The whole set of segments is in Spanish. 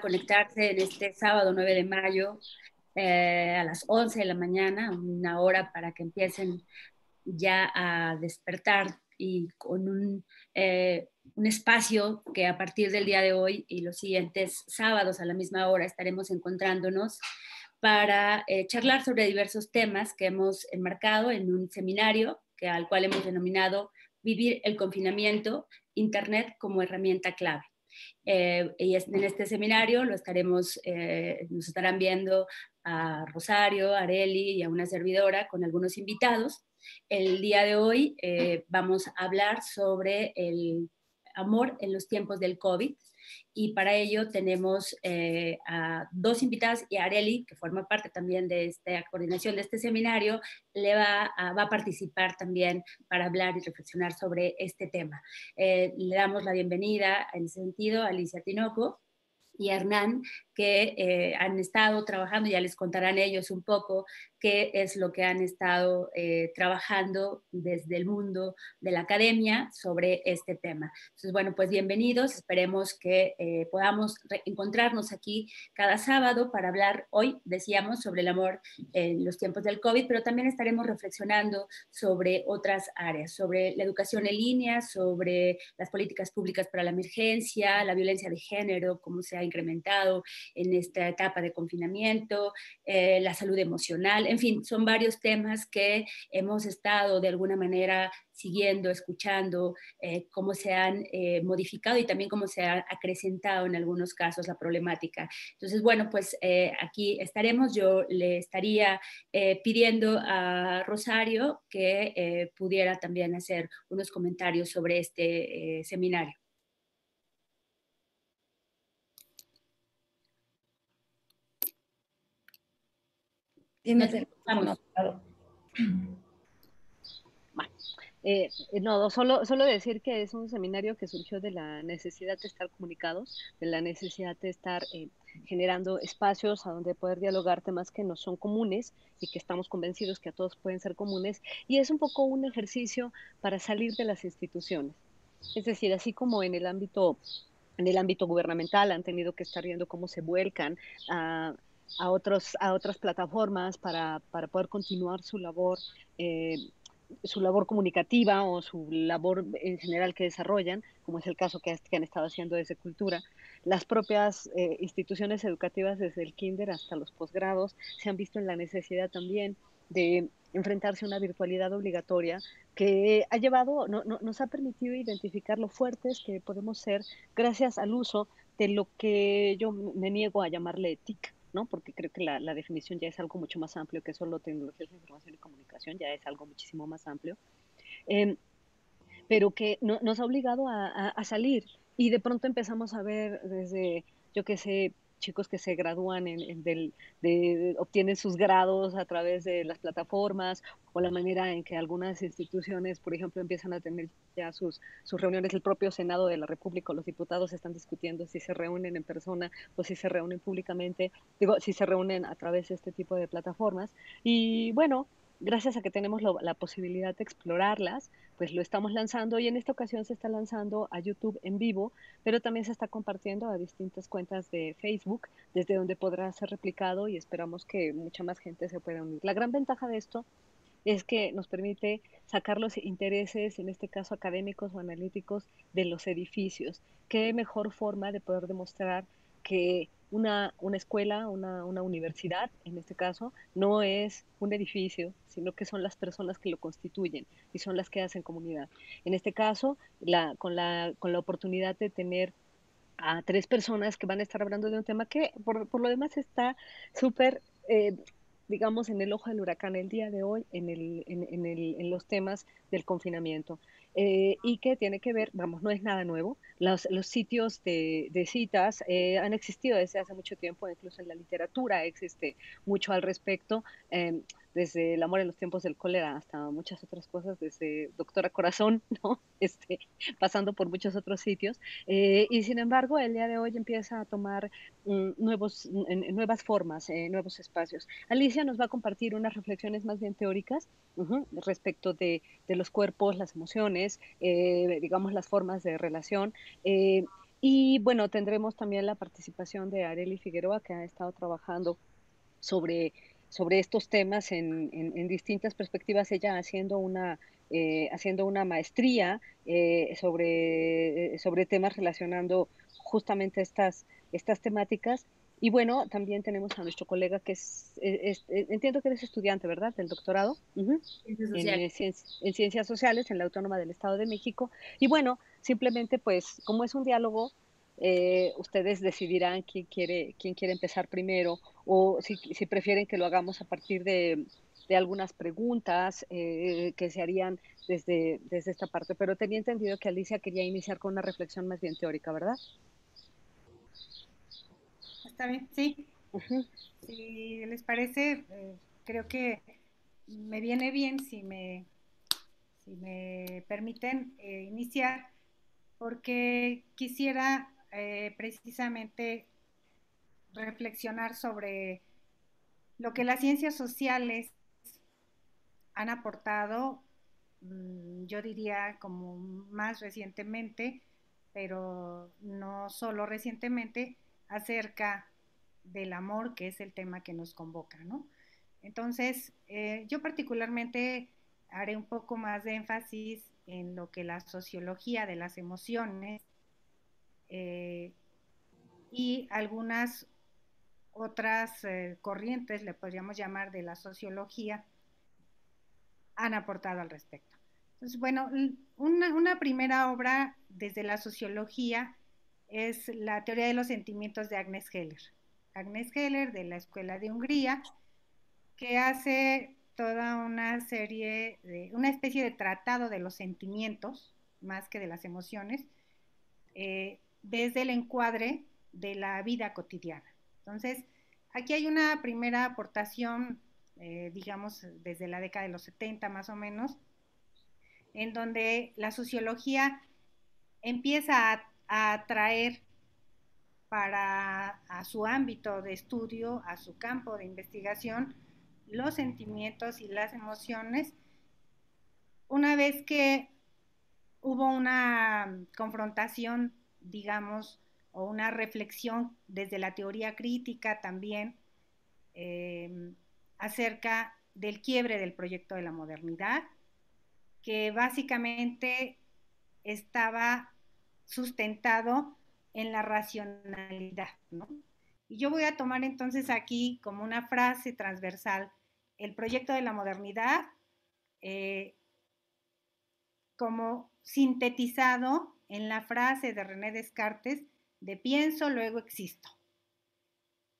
conectarse en este sábado 9 de mayo eh, a las 11 de la mañana, una hora para que empiecen ya a despertar y con un, eh, un, espacio que a partir del día de hoy y los siguientes sábados a la misma hora estaremos encontrándonos para eh, charlar sobre diversos temas que hemos enmarcado en un seminario que, al cual hemos denominado Vivir el confinamiento, Internet como herramienta clave. Eh, y en este seminario lo estaremos, eh, nos estarán viendo a Rosario, a Areli y a una servidora con algunos invitados. El día de hoy eh, vamos a hablar sobre el amor en los tiempos del COVID y para ello tenemos eh, a dos invitadas y a Areli, que forma parte también de esta coordinación de este seminario, le va a, a participar también para hablar y reflexionar sobre este tema. Eh, le damos la bienvenida en sentido a Alicia Tinoco y Hernán, que eh, han estado trabajando, ya les contarán ellos un poco qué es lo que han estado eh, trabajando desde el mundo de la academia sobre este tema. Entonces, bueno, pues bienvenidos, esperemos que eh, podamos encontrarnos aquí cada sábado para hablar hoy, decíamos, sobre el amor en los tiempos del COVID, pero también estaremos reflexionando sobre otras áreas, sobre la educación en línea, sobre las políticas públicas para la emergencia, la violencia de género, cómo se ha incrementado en esta etapa de confinamiento, eh, la salud emocional, en fin, son varios temas que hemos estado de alguna manera siguiendo, escuchando eh, cómo se han eh, modificado y también cómo se ha acrecentado en algunos casos la problemática. Entonces, bueno, pues aquí estaremos. Yo le estaría pidiendo a Rosario que pudiera también hacer unos comentarios sobre este seminario. Eh, no, solo, solo decir que es un seminario que surgió de la necesidad de estar comunicados, de la necesidad de estar eh, generando espacios a donde poder dialogar temas que no son comunes y que estamos convencidos que a todos pueden ser comunes. Y es un poco un ejercicio para salir de las instituciones. Es decir, así como en el ámbito, en el ámbito gubernamental han tenido que estar viendo cómo se vuelcan a a, otros, a otras plataformas para, para poder continuar su labor, eh, su labor comunicativa o su labor en general que desarrollan, como es el caso que, han estado haciendo desde Cultura. Las propias eh, instituciones educativas, desde el kinder hasta los posgrados, se han visto en la necesidad también de enfrentarse a una virtualidad obligatoria que ha llevado, no, no, nos ha permitido identificar lo fuertes que podemos ser gracias al uso de lo que yo me niego a llamarle TIC, ¿no? Porque creo que la, la, definición ya es algo mucho más amplio que solo tecnologías de información y comunicación, ya es algo muchísimo más amplio, eh, pero que no, nos ha obligado a, a, a, salir y de pronto empezamos a ver desde, yo qué sé, chicos que se gradúan en, del, de, obtienen sus grados a través de las plataformas o la manera en que algunas instituciones, por ejemplo, empiezan a tener ya sus, sus reuniones, el propio Senado de la República, los diputados están discutiendo si se reúnen en persona o si se reúnen públicamente, digo, si se reúnen a través de este tipo de plataformas. Y bueno, gracias a que tenemos la posibilidad de explorarlas, pues lo estamos lanzando y en esta ocasión se está lanzando a YouTube en vivo, pero también se está compartiendo a distintas cuentas de Facebook, desde donde podrá ser replicado y esperamos que mucha más gente se pueda unir. La gran ventaja de esto es que nos permite sacar los intereses, en este caso académicos o analíticos, de los edificios. ¿Qué mejor forma de poder demostrar que una, una escuela, una, una, universidad, en este caso, no es un edificio, sino que son las personas que lo constituyen y son las que hacen comunidad. En este caso, la, con, la, con la oportunidad de tener a tres personas que van a estar hablando de un tema que por, por lo demás está súper... Eh, digamos, en el ojo del huracán el día de hoy en, el, en, en, el, en los temas del confinamiento eh, y que tiene que ver, vamos, no es nada nuevo, los, los sitios de, de citas eh, han existido desde hace mucho tiempo, incluso en la literatura existe mucho al respecto. Eh, desde El amor en los tiempos del cólera hasta muchas otras cosas, desde Doctora Corazón, ¿no? Este, pasando por muchos otros sitios. Eh, y sin embargo, el día de hoy empieza a tomar mm, nuevos, nuevas formas, eh, nuevos espacios. Alicia nos va a compartir unas reflexiones más bien teóricas uh -huh, respecto de, de, los cuerpos, las emociones, eh, digamos las formas de relación. Y bueno, tendremos también la participación de Areli Figueroa, que ha estado trabajando sobre, sobre estos temas en, en, distintas perspectivas, ella haciendo una, eh, haciendo una maestría eh, sobre, sobre temas relacionando justamente estas, estas temáticas. Y bueno, también tenemos a nuestro colega que es, entiendo que eres estudiante, ¿verdad? Del doctorado en, en, ciencias sociales en la Autónoma del Estado de México. Y bueno, simplemente pues como es un diálogo, eh, ustedes decidirán quién quiere, quién quiere empezar primero o si, si prefieren que lo hagamos a partir de, de algunas preguntas eh, que se harían desde, desde esta parte. Pero tenía entendido que Alicia quería iniciar con una reflexión más bien teórica, ¿verdad? Está bien, sí. Si les parece, eh, creo que me viene bien si me, si me permiten eh, iniciar, porque quisiera eh, precisamente reflexionar sobre lo que las ciencias sociales han aportado, mm, yo diría como más recientemente, pero no solo recientemente, acerca del amor, que es el tema que nos convoca, ¿no? Entonces, eh, yo particularmente haré un poco más de énfasis en lo que la sociología de las emociones eh, y algunas otras eh, corrientes, le podríamos llamar de la sociología, han aportado al respecto. Entonces, bueno, una, una primera obra desde la sociología es la teoría de los sentimientos de Agnes Heller. Agnes Heller de la Escuela de Hungría, que hace toda una serie de, una especie de tratado de los sentimientos, más que de las emociones, eh, desde el encuadre de la vida cotidiana. Entonces, aquí hay una primera aportación, eh, digamos, desde la década de los 70 más o menos, en donde la sociología empieza a a atraer para a su ámbito de estudio, a su campo de investigación, los sentimientos y las emociones. Una vez que hubo una confrontación, digamos, o una reflexión desde la teoría crítica también em, acerca del quiebre del proyecto de la modernidad, que básicamente estaba sustentado en la racionalidad. Y yo voy a tomar entonces aquí como una frase transversal el proyecto de la modernidad eh, como sintetizado en la frase de René Descartes de pienso, luego existo.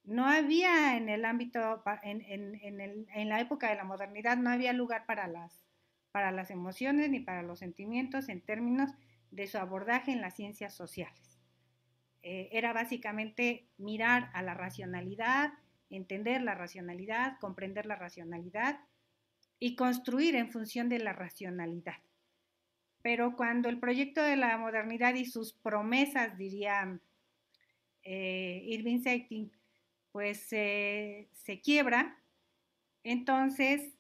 No había en el ámbito, en, la época de la modernidad, no había lugar para las, para las emociones ni para los sentimientos en términos de su abordaje en las ciencias sociales. Eh, era básicamente mirar a la racionalidad, entender la racionalidad, comprender la racionalidad y construir en función de la racionalidad. Pero cuando el proyecto de la modernidad y sus promesas, diría eh, Irving Seiting, pues se quiebra, entonces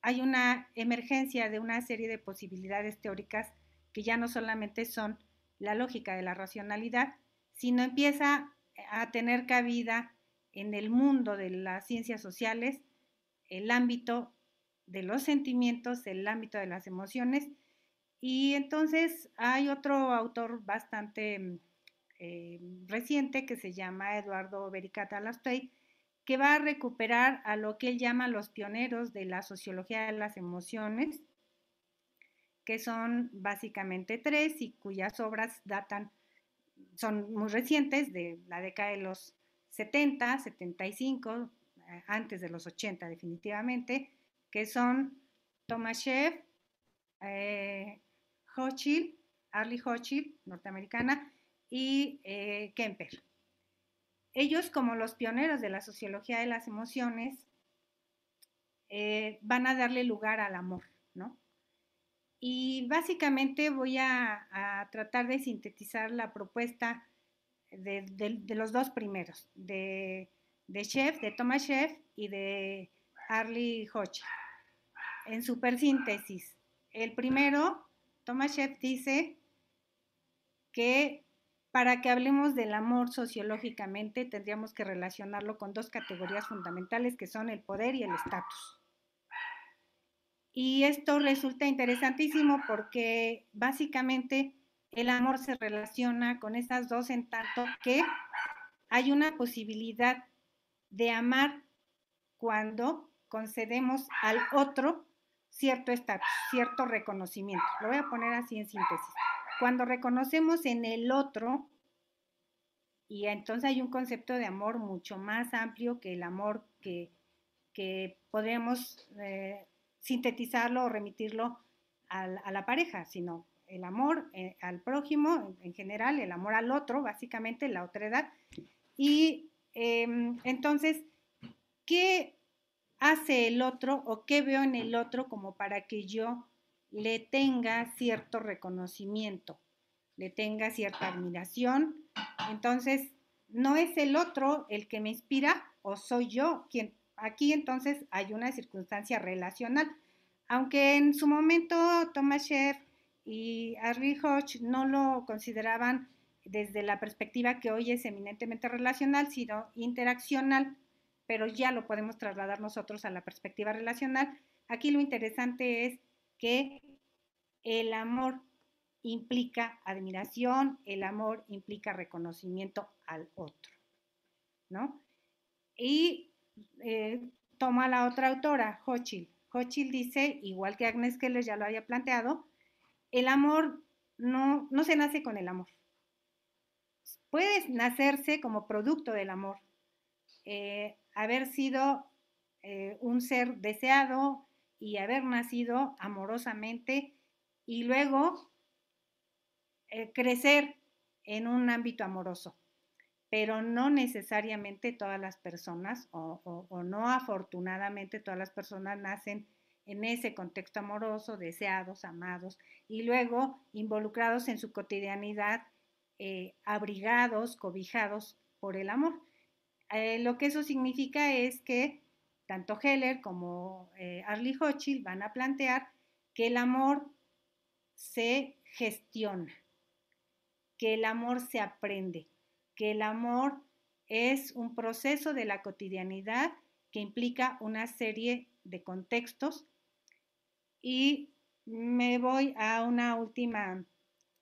hay una emergencia de una serie de posibilidades teóricas que ya no solamente son la lógica de la racionalidad, sino empieza a tener cabida en el mundo de las ciencias sociales el ámbito de los sentimientos, el ámbito de las emociones. Y entonces hay otro autor bastante eh, reciente que se llama Eduardo Bericata Lastey, que va a recuperar a lo que él llama los pioneros de la sociología de las emociones, que son básicamente tres y cuyas obras datan, son muy recientes, de la década de los 70, 75, eh, antes de los 80 definitivamente, que son Tomashev, eh, Hochschild, Arlie Hochschild, norteamericana, y eh, Kemper. Ellos, como los pioneros de la sociología de las emociones, van a darle lugar al amor, ¿no? Y básicamente voy a, tratar de sintetizar la propuesta de, los dos primeros, de, Chef, de Thomas Chef y de Harley Hodge. En supersíntesis, el primero, Thomas Chef dice que para que hablemos del amor sociológicamente, tendríamos que relacionarlo con dos categorías fundamentales que son el poder y el estatus. Y esto resulta interesantísimo porque básicamente el amor se relaciona con esas dos en tanto que hay una posibilidad de amar cuando concedemos al otro cierto estatus, cierto reconocimiento. Lo voy a poner así en síntesis. Cuando reconocemos en el otro, y entonces hay un concepto de amor mucho más amplio que el amor que, que podemos eh, sintetizarlo o remitirlo a, la pareja, sino el amor eh, al prójimo en, general, el amor al otro, básicamente la otredad. Y em, entonces, ¿qué hace el otro o qué veo en el otro como para que yo le tenga cierto reconocimiento, le tenga cierta admiración? Entonces, no es el otro el que me inspira o soy yo quien Aquí entonces hay una circunstancia relacional. Aunque en su momento Thomas Schiff y Harry Hodge no lo consideraban desde la perspectiva que hoy es eminentemente relacional, sino interaccional, pero ya lo podemos trasladar nosotros a la perspectiva relacional. Aquí lo interesante es que el amor implica admiración, el amor implica reconocimiento al otro, ¿no? Y eh, toma la otra autora, Hochil. Hochil dice, igual que Agnes Keller ya lo había planteado, el amor no, no se nace con el amor. Puede nacerse como producto del amor, eh, haber sido eh, un ser deseado y haber nacido amorosamente y luego crecer en un ámbito amoroso pero no necesariamente todas las personas o, no afortunadamente todas las personas nacen en ese contexto amoroso, deseados, amados, y luego involucrados en su cotidianidad, eh, abrigados, cobijados por el amor. Eh, lo que eso significa es que tanto Heller como eh, Arlie Hochschild van a plantear que el amor se gestiona, que el amor se aprende, que el amor es un proceso de la cotidianidad que implica una serie de contextos. Y me voy a una última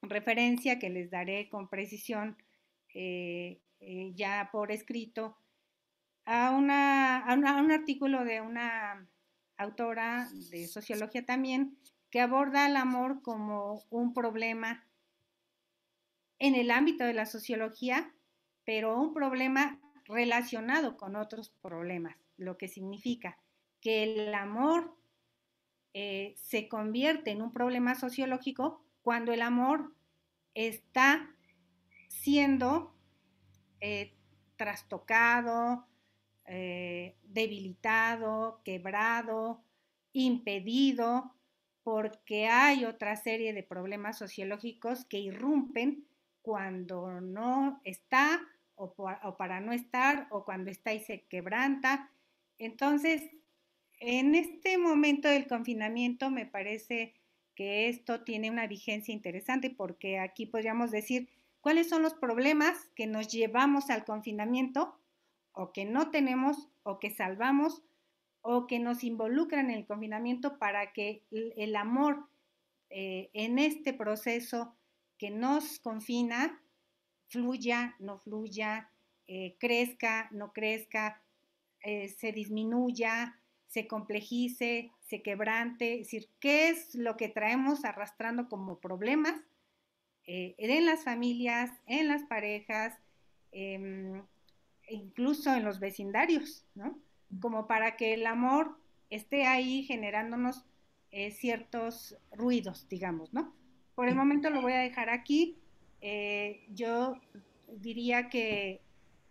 referencia que les daré con precisión eh, eh, ya por escrito, a, una, a, un artículo de una autora de sociología también, que aborda el amor como un problema en el ámbito de la sociología pero un problema relacionado con otros problemas, lo que significa que el amor eh, se convierte en un problema sociológico cuando el amor está siendo eh, trastocado, eh, debilitado, quebrado, impedido, porque hay otra serie de problemas sociológicos que irrumpen cuando no está o, para no estar, o cuando está y se quebranta. Entonces, en este momento del confinamiento me parece que esto tiene una vigencia interesante porque aquí podríamos decir cuáles son los problemas que nos llevamos al confinamiento o que no tenemos o que salvamos o que nos involucran en el confinamiento para que el amor eh, en este proceso que nos confina fluya, no fluya, eh, crezca, no crezca, eh, se disminuya, se complejice, se quebrante, es decir, qué es lo que traemos arrastrando como problemas eh, en las familias, en las parejas, em, incluso en los vecindarios, ¿no? Como para que el amor esté ahí generándonos ciertos ruidos, digamos, ¿no? Por el momento lo voy a dejar aquí. Eh, yo diría que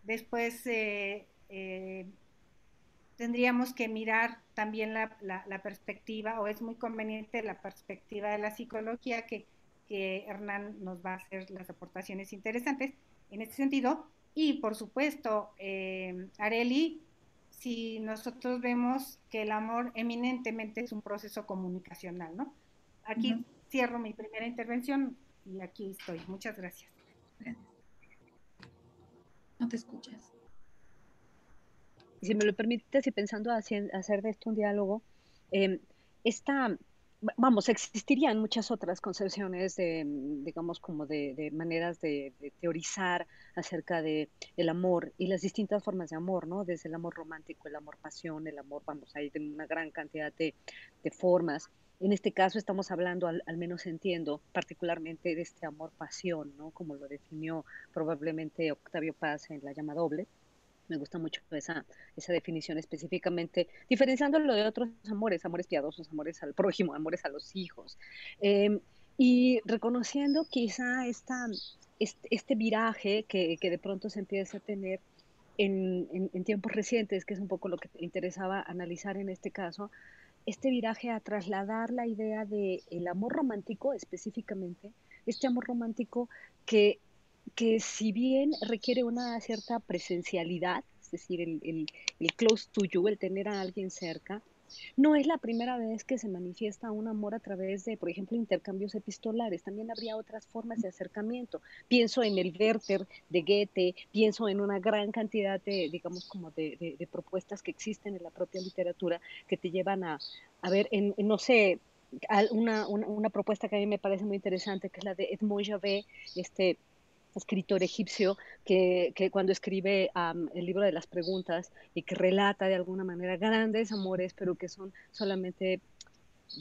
después eh, eh, tendríamos que mirar también la, perspectiva, o es muy conveniente la perspectiva de la psicología, que, que Hernán nos va a hacer las aportaciones interesantes en este sentido. Y por supuesto, Areli, si nosotros vemos que el amor eminentemente es un proceso comunicacional, ¿no? Aquí cierro mi primera intervención y aquí estoy. Muchas gracias. No te escuchas. Si me lo permites y pensando hacer de esto un diálogo, eh, esta vamos, existirían muchas otras concepciones de, digamos, como de, maneras de, teorizar acerca de el amor y las distintas formas de amor, ¿no? Desde el amor romántico, el amor pasión, el amor, vamos, hay una gran cantidad de, formas. En este caso estamos hablando, al, al, menos entiendo, particularmente de este amor pasión, ¿no? Como lo definió probablemente Octavio Paz en La llama doble me gusta mucho esa, esa definición específicamente, diferenciándolo de otros amores, amores piadosos, amores al prójimo, amores a los hijos. Em, y reconociendo quizá esta, este, viraje que, que, de pronto se empieza a tener en, en, tiempos recientes, que es un poco lo que te interesaba analizar en este caso, este viraje a trasladar la idea de el amor romántico específicamente, este amor romántico que que si bien requiere una cierta presencialidad, es decir, el, el, el, close to you, el tener a alguien cerca, no es la primera vez que se manifiesta un amor a través de, por ejemplo, intercambios epistolares. También habría otras formas de acercamiento. Pienso en el Werther de Goethe, pienso en una gran cantidad de, digamos, como de, de, propuestas que existen en la propia literatura que te llevan a, a ver, en, no sé, una, una, una, propuesta que a mí me parece muy interesante, que es la de Edmond Javet, este escritor egipcio que, que cuando escribe el libro de las preguntas y que relata de alguna manera grandes amores, pero que son solamente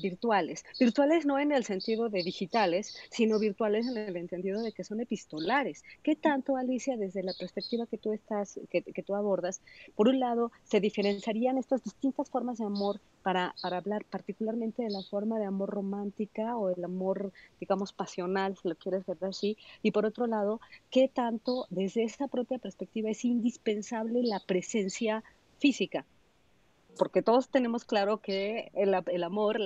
virtuales. Virtuales no en el sentido de digitales, sino virtuales en el entendido de que son epistolares. ¿Qué tanto, Alicia, desde la perspectiva que tú estás, que, tú abordas, por un lado, se diferenciarían estas distintas formas de amor para, para, hablar particularmente de la forma de amor romántica o el amor, digamos, pasional, si lo quieres ver así, y por otro lado, qué tanto desde esa propia perspectiva es indispensable la presencia física porque todos tenemos claro que el, el amor,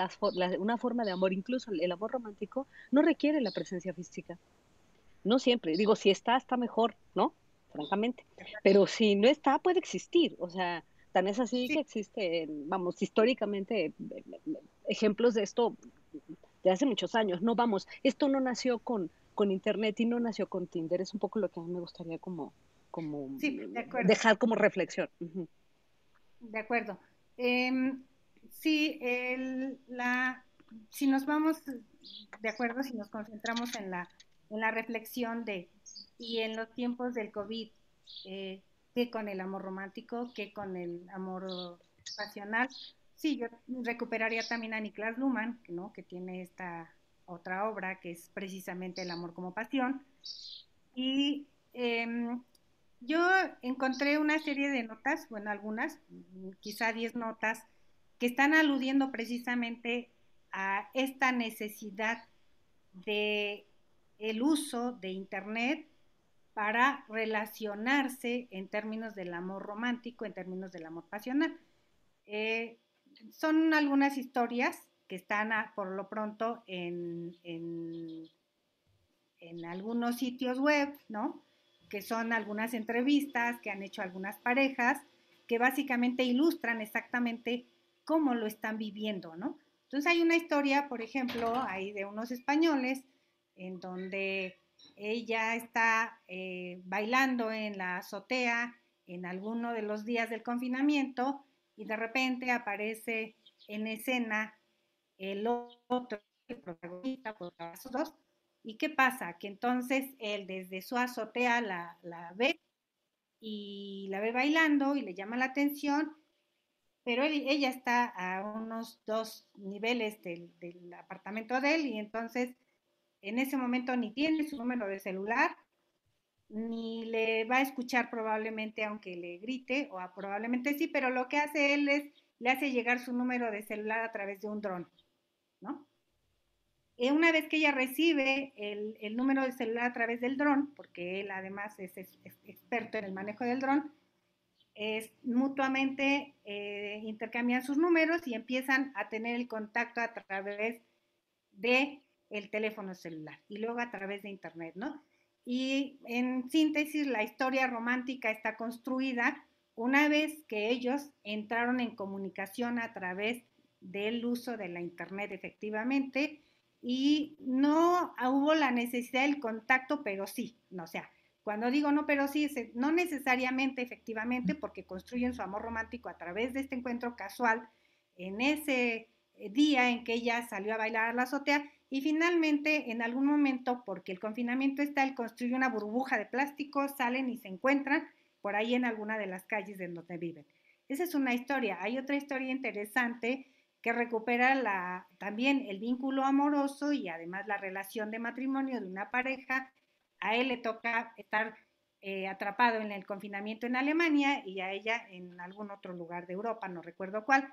una forma de amor, incluso el, amor romántico, no requiere la presencia física. No siempre. Digo, si está, está mejor, ¿no? Francamente. Pero si no está, puede existir. O sea, tan es así que existe, vamos, históricamente ejemplos de esto de hace muchos años. No, vamos, esto no nació con, con Internet y no nació con Tinder. Es un poco lo que a mí me gustaría como, como dejar como reflexión. De acuerdo. Eh, sí, el, la, si nos vamos de acuerdo, si nos concentramos en la, en la reflexión de, y en los tiempos del COVID, eh, que con el amor romántico, que con el amor pasional, sí, yo recuperaría también a Niklas Luhmann, ¿no? que tiene esta otra obra que es precisamente el amor como pasión. Y eh, yo encontré una serie de notas, bueno, algunas, quizá 10 notas, que están aludiendo precisamente a esta necesidad de el uso de Internet para relacionarse en términos del amor romántico, en términos del amor pasional. Eh, son algunas historias que están por lo pronto en, en algunos sitios web, ¿no? Que son algunas entrevistas que han hecho algunas parejas que básicamente ilustran exactamente cómo lo están viviendo, ¿no? Entonces hay una historia, por ejemplo, ahí de unos españoles en donde ella está eh, bailando en la azotea en alguno de los días del confinamiento y de repente aparece en escena el otro, el protagonista, por los dos, ¿Y qué pasa? Que entonces él desde su azotea la, ve y la ve bailando y le llama la atención, pero ella está a unos dos niveles del, apartamento de él y entonces en ese momento ni tiene su número de celular, ni le va a escuchar probablemente aunque le grite, o probablemente sí, pero lo que hace él es, le hace llegar su número de celular a través de un dron, una vez que ella recibe el, número de celular a través del dron, porque él además es, experto en el manejo del dron, es, mutuamente eh, intercambian sus números y empiezan a tener el contacto a través de el teléfono celular y luego a través de internet, ¿no? Y en síntesis, la historia romántica está construida una vez que ellos entraron en comunicación a través del uso de la internet efectivamente y no hubo la necesidad del contacto, pero sí, no, o sea, Cuando digo no, pero sí, no necesariamente efectivamente, porque construyen su amor romántico a través de este encuentro casual en ese eh, día en que ella salió a bailar a la azotea y finalmente en algún momento, porque el confinamiento está, él construye una burbuja de plástico, salen y se encuentran por ahí en alguna de las calles de donde viven. Esa es una historia. Hay otra historia interesante que recupera también el vínculo amoroso y además la relación de matrimonio de una pareja. A él le toca estar eh, atrapado en el confinamiento en Alemania y a ella en algún otro lugar de Europa, no recuerdo cuál.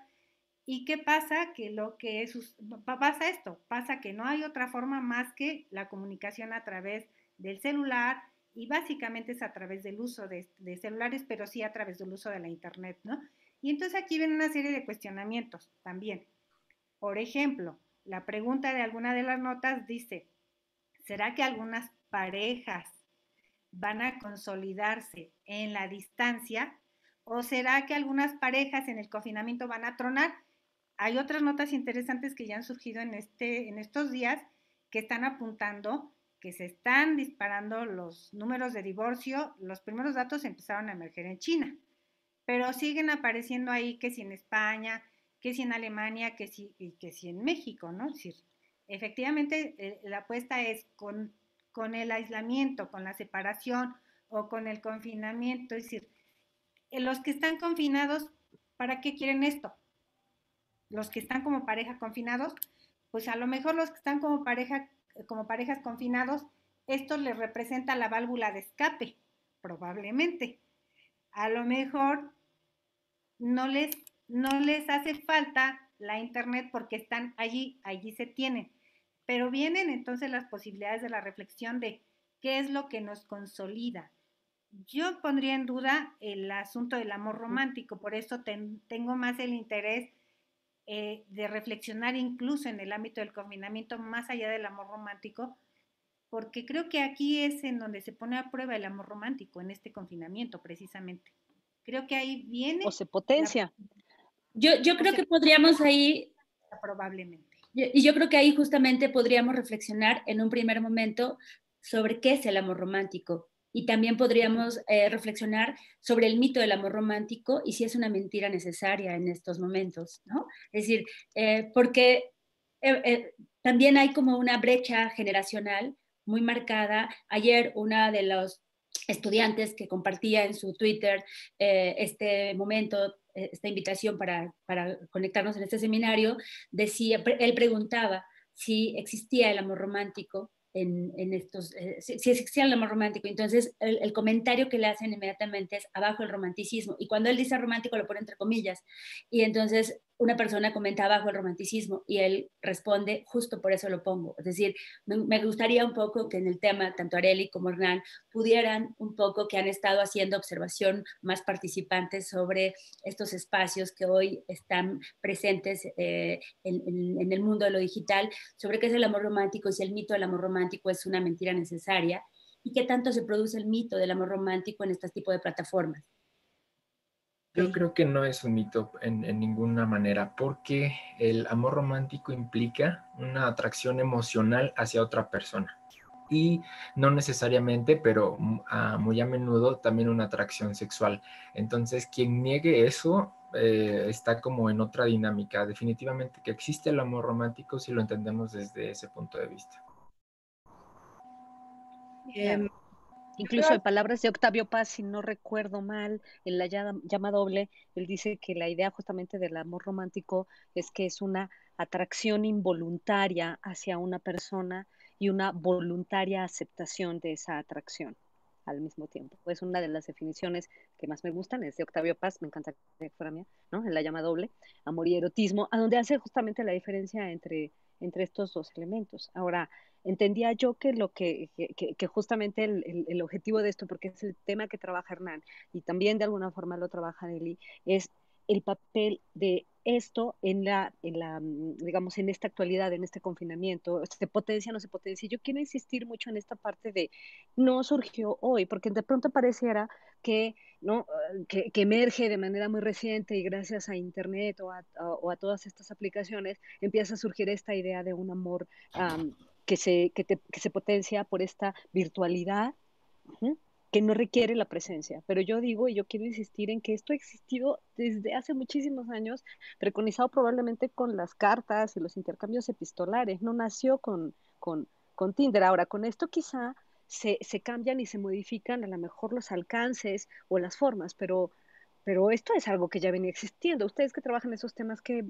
¿Y qué pasa? Que lo que es, pasa esto, pasa que no hay otra forma más que la comunicación a través del celular y básicamente es a través del uso de celulares, pero sí a través del uso de la internet, ¿no? Y entonces aquí viene una serie de cuestionamientos también. Por ejemplo, la pregunta de alguna de las notas dice, ¿será que algunas parejas van a consolidarse en la distancia? ¿O será que algunas parejas en el confinamiento van a tronar? Hay otras notas interesantes que ya han surgido en, este, en estos días que están apuntando que se están disparando los números de divorcio. Los primeros datos empezaron a emerger en China pero siguen apareciendo ahí que si en España, que si en Alemania, que si, que si en México, ¿no? Es decir, efectivamente eh, la apuesta es con, con el aislamiento, con la separación o con el confinamiento, es decir, eh, los que están confinados, ¿para qué quieren esto? Los que están como pareja confinados, pues a lo mejor los que están como pareja, como parejas confinados, esto les representa la válvula de escape, probablemente a lo mejor no les, no les hace falta la internet porque están allí, allí se tienen. Pero vienen entonces las posibilidades de la reflexión de qué es lo que nos consolida. Yo pondría en duda el asunto del amor romántico, por eso tengo más el interés eh, de reflexionar incluso en el ámbito del confinamiento más allá del amor romántico, porque creo que aquí es en donde se pone a prueba el amor romántico, en este confinamiento precisamente. Creo que ahí viene... O se potencia. Yo, yo creo que podríamos ahí... Probablemente. Y yo creo que ahí justamente podríamos reflexionar en un primer momento sobre qué es el amor romántico. Y también podríamos eh, reflexionar sobre el mito del amor romántico y si es una mentira necesaria en estos momentos, ¿no? Es decir, eh, porque eh, también hay como una brecha generacional muy marcada. Ayer una de los estudiantes que compartía en su Twitter eh, este momento, eh, esta invitación para, para, conectarnos en este seminario, decía, él preguntaba si existía el amor romántico en, estos, eh, si, existía el amor romántico. Entonces, el, comentario que le hacen inmediatamente es abajo el romanticismo. Y cuando él dice romántico, lo pone entre comillas. Y entonces una persona comenta abajo el romanticismo y él responde, justo por eso lo pongo. Es decir, me, gustaría un poco que en el tema, tanto Areli como Hernán, pudieran un poco que han estado haciendo observación más participantes sobre estos espacios que hoy están presentes eh, en, en el mundo de lo digital, sobre qué es el amor romántico y si el mito del amor romántico es una mentira necesaria y qué tanto se produce el mito del amor romántico en este tipo de plataformas. Yo creo que no es un mito en, ninguna manera, porque el amor romántico implica una atracción emocional hacia otra persona. Y no necesariamente, pero muy a menudo también una atracción sexual. Entonces, quien niegue eso eh, está como en otra dinámica. Definitivamente que existe el amor romántico si lo entendemos desde ese punto de vista. Em, Incluso en palabras de Octavio Paz, si no recuerdo mal, en la llama doble, él dice que la idea justamente del amor romántico es que es una atracción involuntaria hacia una persona y una voluntaria aceptación de esa atracción al mismo tiempo. Es una de las definiciones que más me gustan, es de Octavio Paz, me encanta que fuera mía, ¿no? En la llama doble, amor y erotismo, a donde hace justamente la diferencia entre, entre estos dos elementos. Ahora, entendía yo que lo que, que, justamente el, el, objetivo de esto, porque es el tema que trabaja Hernán y también de alguna forma lo trabaja Nelly, es el papel de esto en la, en la, mm, digamos, en esta actualidad, en este confinamiento, se potencia, no se potencia. Yo quiero insistir mucho en esta parte de no surgió hoy, porque de pronto pareciera que, ¿no? que, que emerge de manera muy reciente y gracias a Internet o a, o a, todas estas aplicaciones empieza a surgir esta idea de un amor que se, que, se potencia por esta virtualidad. Que no requiere la presencia. Pero yo digo y yo quiero insistir en que esto ha existido desde hace muchísimos años, preconizado probablemente con las cartas y los intercambios epistolares, no nació con, con, con Tinder. Ahora, con esto quizá se, se, cambian y se modifican a lo mejor los alcances o las formas, pero, pero esto es algo que ya venía existiendo. Ustedes que trabajan en esos temas, ¿qué,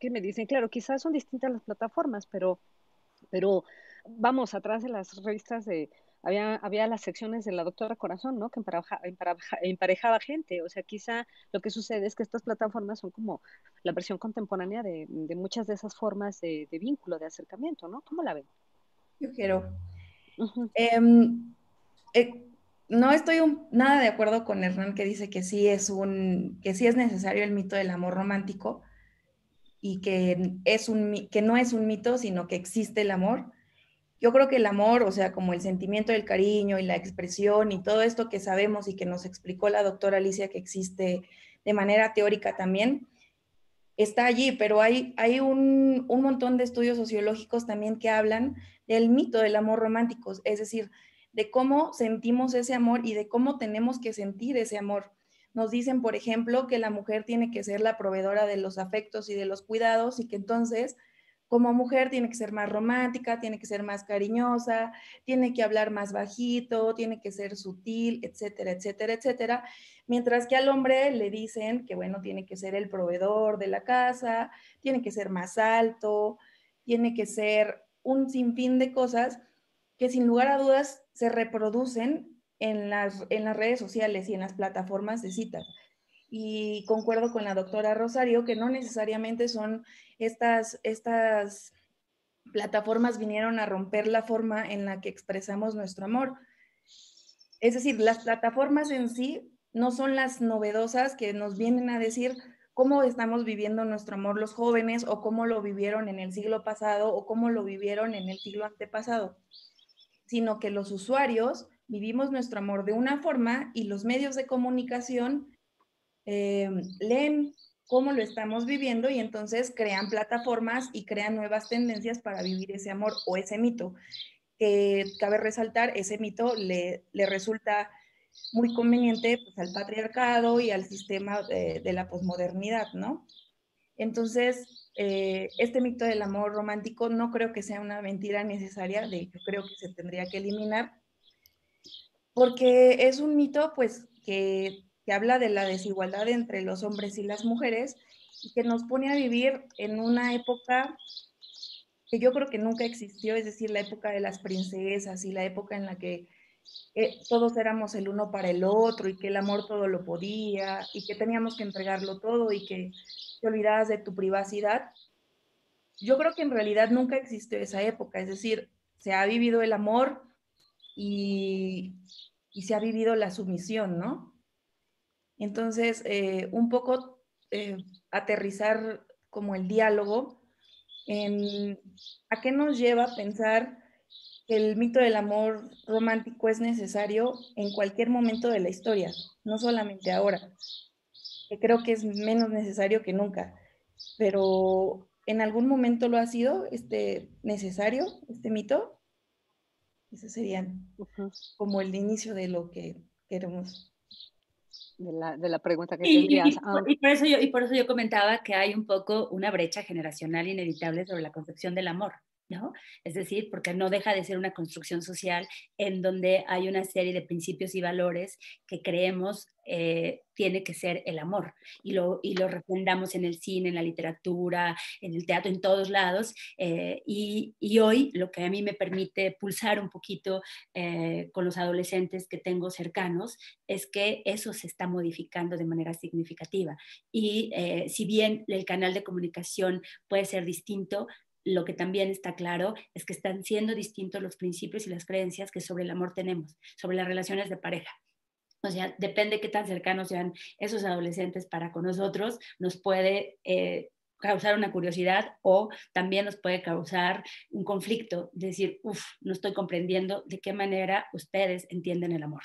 qué, me dicen? Claro, quizás son distintas las plataformas, pero, pero vamos, atrás de las revistas de... Había, había las secciones de la doctora Corazón, ¿no? Que emparejaba gente. O sea, quizá lo que sucede es que estas plataformas son como la versión contemporánea de, de muchas de esas formas de, de vínculo, de acercamiento, ¿no? ¿Cómo la ven? Yo quiero. Em, eh, no estoy nada de acuerdo con Hernán que dice que sí es un que sí es necesario el mito del amor romántico y que es un que no es un mito sino que existe el amor. Yo creo que el amor, o sea, como el sentimiento del cariño y la expresión y todo esto que sabemos y que nos explicó la doctora Alicia que existe de manera teórica también, está allí, pero hay, hay un, un, montón de estudios sociológicos también que hablan del mito del amor romántico, es decir, de cómo sentimos ese amor y de cómo tenemos que sentir ese amor. Nos dicen, por ejemplo, que la mujer tiene que ser la proveedora de los afectos y de los cuidados y que entonces como mujer tiene que ser más romántica, tiene que ser más cariñosa, tiene que hablar más bajito, tiene que ser sutil, etcétera, etcétera, etcétera. Mientras que al hombre le dicen que, bueno, tiene que ser el proveedor de la casa, tiene que ser más alto, tiene que ser un sinfín de cosas que sin lugar a dudas se reproducen en las, en las redes sociales y en las plataformas de citas y concuerdo con la doctora Rosario que no necesariamente son estas, estas plataformas vinieron a romper la forma en la que expresamos nuestro amor. Es decir, las plataformas en sí no son las novedosas que nos vienen a decir cómo estamos viviendo nuestro amor los jóvenes o cómo lo vivieron en el siglo pasado o cómo lo vivieron en el siglo antepasado, sino que los usuarios vivimos nuestro amor de una forma y los medios de comunicación eh, leen cómo lo estamos viviendo y entonces crean plataformas y crean nuevas tendencias para vivir ese amor o ese mito. cabe resaltar, ese mito le, le resulta muy conveniente pues, al patriarcado y al sistema de, la posmodernidad, ¿no? Entonces, eh, este mito del amor romántico no creo que sea una mentira necesaria, de hecho creo que se tendría que eliminar, porque es un mito pues que que habla de la desigualdad entre los hombres y las mujeres y que nos pone a vivir en una época que yo creo que nunca existió, es decir, la época de las princesas y la época en la que eh, todos éramos el uno para el otro y que el amor todo lo podía y que teníamos que entregarlo todo y que te olvidabas de tu privacidad. Yo creo que en realidad nunca existió esa época, es decir, se ha vivido el amor y, y se ha vivido la sumisión, ¿no? Entonces, eh, un poco eh, aterrizar como el diálogo en a qué nos lleva a pensar que el mito del amor romántico es necesario en cualquier momento de la historia, no solamente ahora, que creo que es menos necesario que nunca, pero en algún momento lo ha sido este necesario, este mito. Ese sería como el inicio de lo que queremos de la, de la pregunta que tendrías. Y, ah, y, por eso yo, y por eso yo comentaba que hay un poco una brecha generacional inevitable sobre la concepción del amor. ¿No? Es decir, porque no deja de ser una construcción social en donde hay una serie de principios y valores que creemos eh, tiene que ser el amor y lo, y lo refrendamos en el cine, en la literatura, en el teatro, en todos lados. Eh, y, y, hoy lo que a mí me permite pulsar un poquito eh, con los adolescentes que tengo cercanos es que eso se está modificando de manera significativa. Y si bien el canal de comunicación puede ser distinto, lo que también está claro es que están siendo distintos los principios y las creencias que sobre el amor tenemos, sobre las relaciones de pareja. O sea, depende qué tan cercanos sean esos adolescentes para con nosotros, nos puede eh, causar una curiosidad o también nos puede causar un conflicto, decir, uff, no estoy comprendiendo de qué manera ustedes entienden el amor.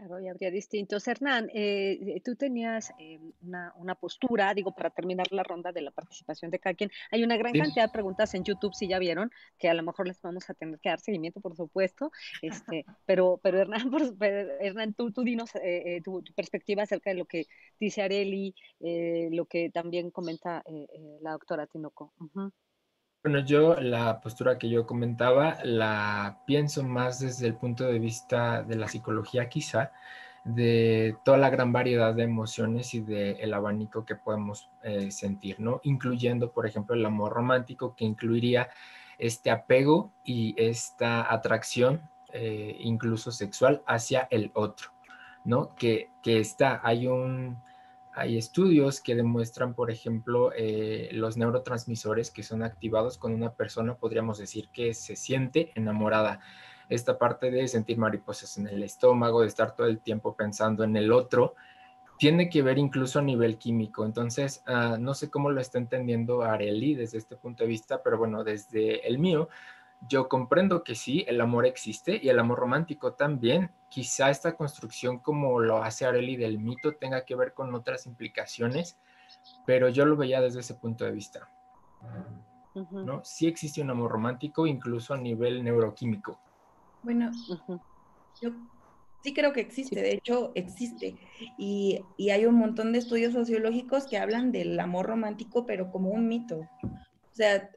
Claro, y habría distintos. Hernán, eh, eh, tú tenías eh, una, una, postura, digo, para terminar la ronda de la participación de cada quien. Hay una gran cantidad de preguntas en YouTube, si ya vieron, que a lo mejor les vamos a tener que dar seguimiento, por supuesto. Este, pero, pero Hernán, por, Hernán tú, tú dinos tu, perspectiva acerca de lo que dice Areli, lo que también comenta la doctora Tinoco. Bueno, yo la postura que yo comentaba la pienso más desde el punto de vista de la psicología quizá, de toda la gran variedad de emociones y del abanico que podemos eh, sentir, ¿no? Incluyendo, por ejemplo, el amor romántico, que incluiría este apego y esta atracción, eh, incluso sexual, hacia el otro, ¿no? Que, que está, hay un hay estudios que demuestran, por ejemplo, eh, los neurotransmisores que son activados con una persona, podríamos decir que se siente enamorada. Esta parte de sentir mariposas en el estómago, de estar todo el tiempo pensando en el otro, tiene que ver incluso a nivel químico. Entonces, ah, no sé cómo lo está entendiendo Areli desde este punto de vista, pero bueno, desde el mío, yo comprendo que sí, el amor existe y el amor romántico también. Quizá esta construcción como lo hace Areli del mito tenga que ver con otras implicaciones, pero yo lo veía desde ese punto de vista. ¿no? Sí existe un amor romántico, incluso a nivel neuroquímico. Bueno, yo sí creo que existe, de hecho existe. Y, y hay un montón de estudios sociológicos que hablan del amor romántico, pero como un mito. O sea,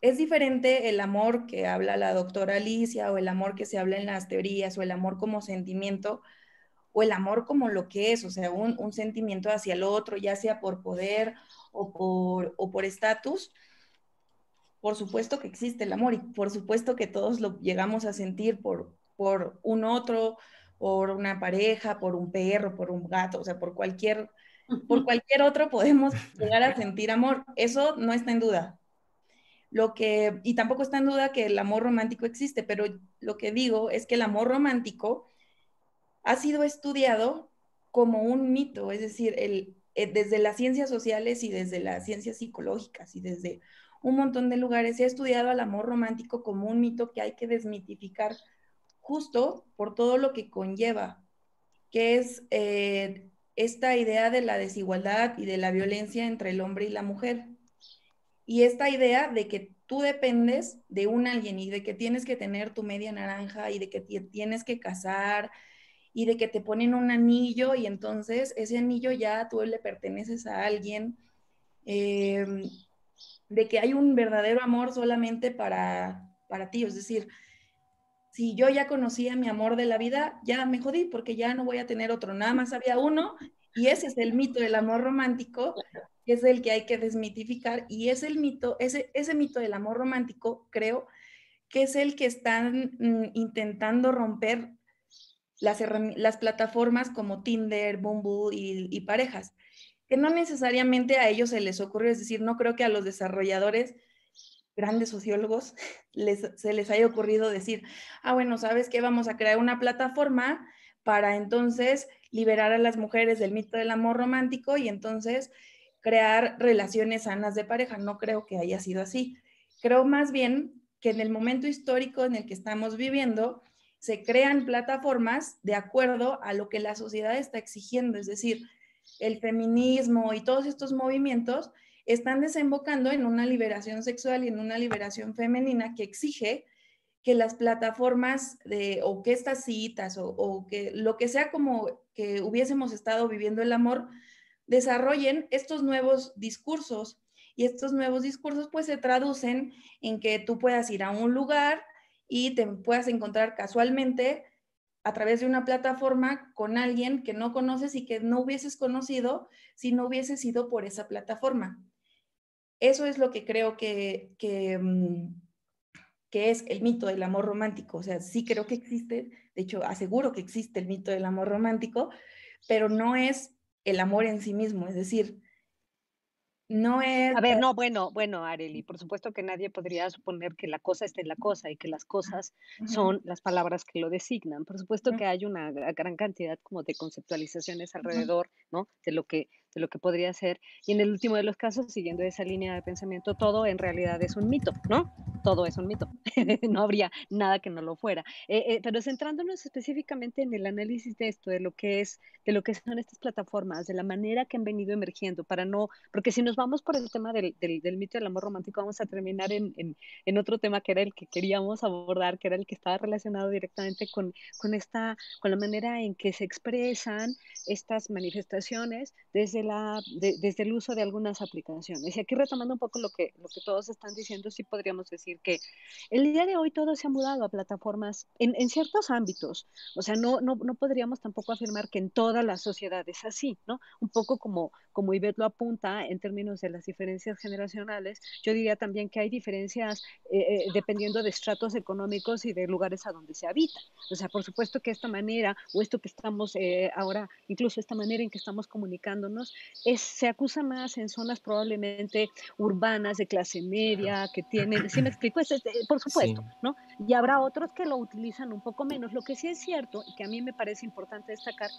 es diferente el amor que habla la doctora Alicia o el amor que se habla en las teorías o el amor como sentimiento o el amor como lo que es, o sea, un, sentimiento hacia el otro, ya sea por poder o por o por estatus. Por supuesto que existe el amor y por supuesto que todos lo llegamos a sentir por, por un otro, por una pareja, por un perro, por un gato, o sea, por cualquier, por cualquier otro podemos llegar a sentir amor. Eso no está en duda. Lo que, y tampoco está en duda que el amor romántico existe, pero lo que digo es que el amor romántico ha sido estudiado como un mito, es decir, eh, desde las ciencias sociales y desde las ciencias psicológicas y desde un montón de lugares se ha estudiado al amor romántico como un mito que hay que desmitificar justo por todo lo que conlleva, que es eh, esta idea de la desigualdad y de la violencia entre el hombre y la mujer. Y esta idea de que tú dependes de un alguien y de que tienes que tener tu media naranja y de que tienes que casar y de que te ponen un anillo y entonces ese anillo ya tú le perteneces a alguien, em, de que hay un verdadero amor solamente para, para ti, es decir, si yo ya conocía mi amor de la vida, ya me jodí porque ya no voy a tener otro, nada más había uno y ese es el mito del amor romántico es el que hay que desmitificar y es el mito, ese, ese mito del amor romántico, creo, que es el que están mm, intentando romper las, las, plataformas como Tinder, Bumble y, parejas, que no necesariamente a ellos se les ocurre, es decir, no creo que a los desarrolladores, grandes sociólogos, les, se les haya ocurrido decir, ah, bueno, ¿sabes qué? Vamos a crear una plataforma para entonces liberar a las mujeres del mito del amor romántico y entonces crear relaciones sanas de pareja. No creo que haya sido así. Creo más bien que en el momento histórico en el que estamos viviendo, se crean plataformas de acuerdo a lo que la sociedad está exigiendo, es decir, el feminismo y todos estos movimientos están desembocando en una liberación sexual y en una liberación femenina que exige que las plataformas de, o que estas citas o, o que lo que sea como que hubiésemos estado viviendo el amor, desarrollen estos nuevos discursos. Y estos nuevos discursos pues se traducen en que tú puedas ir a un lugar y te puedas encontrar casualmente a través de una plataforma con alguien que no conoces y que no hubieses conocido si no hubieses ido por esa plataforma. Eso es lo que creo que, que, mm, que es el mito del amor romántico. O sea, sí creo que existe, de hecho aseguro que existe el mito del amor romántico, pero no es el amor en sí mismo, es decir, no es... A ver, no, bueno, bueno, Areli, por supuesto que nadie podría suponer que la cosa esté en la cosa y que las cosas son las palabras que lo designan. Por supuesto que hay una gran cantidad como de conceptualizaciones alrededor, ¿no? De lo que, de lo que podría ser. Y en el último de los casos, siguiendo esa línea de pensamiento, todo en realidad es un mito, ¿no? Todo es un mito. no habría nada que no lo fuera. Eh, eh, pero centrándonos específicamente en el análisis de esto, de lo que es, de lo que son estas plataformas, de la manera que han venido emergiendo, para no, porque si nos vamos por el tema del, del, mito del amor romántico, vamos a terminar en, en, en, otro tema que era el que queríamos abordar, que era el que estaba relacionado directamente con, con esta, con la manera en que se expresan estas manifestaciones desde, desde el uso de algunas aplicaciones. Y aquí retomando un poco lo que, lo que todos están diciendo, sí podríamos decir que el día de hoy todo se ha mudado a plataformas en, en ciertos ámbitos. O sea, no, no, no, podríamos tampoco afirmar que en toda la sociedad es así, ¿no? Un poco como, como Ivette lo apunta en términos de las diferencias generacionales, yo diría también que hay diferencias eh, eh, dependiendo de estratos económicos y de lugares a donde se habita. O sea, por supuesto que esta manera o esto que estamos eh, ahora, incluso esta manera en que estamos comunicándonos, es, se acusa más en zonas probablemente urbanas de clase media, que tienen, ¿sí me explico? Es, por supuesto, ¿no? Y habrá otros que lo utilizan un poco menos. Lo que sí es cierto y que a mí me parece importante destacar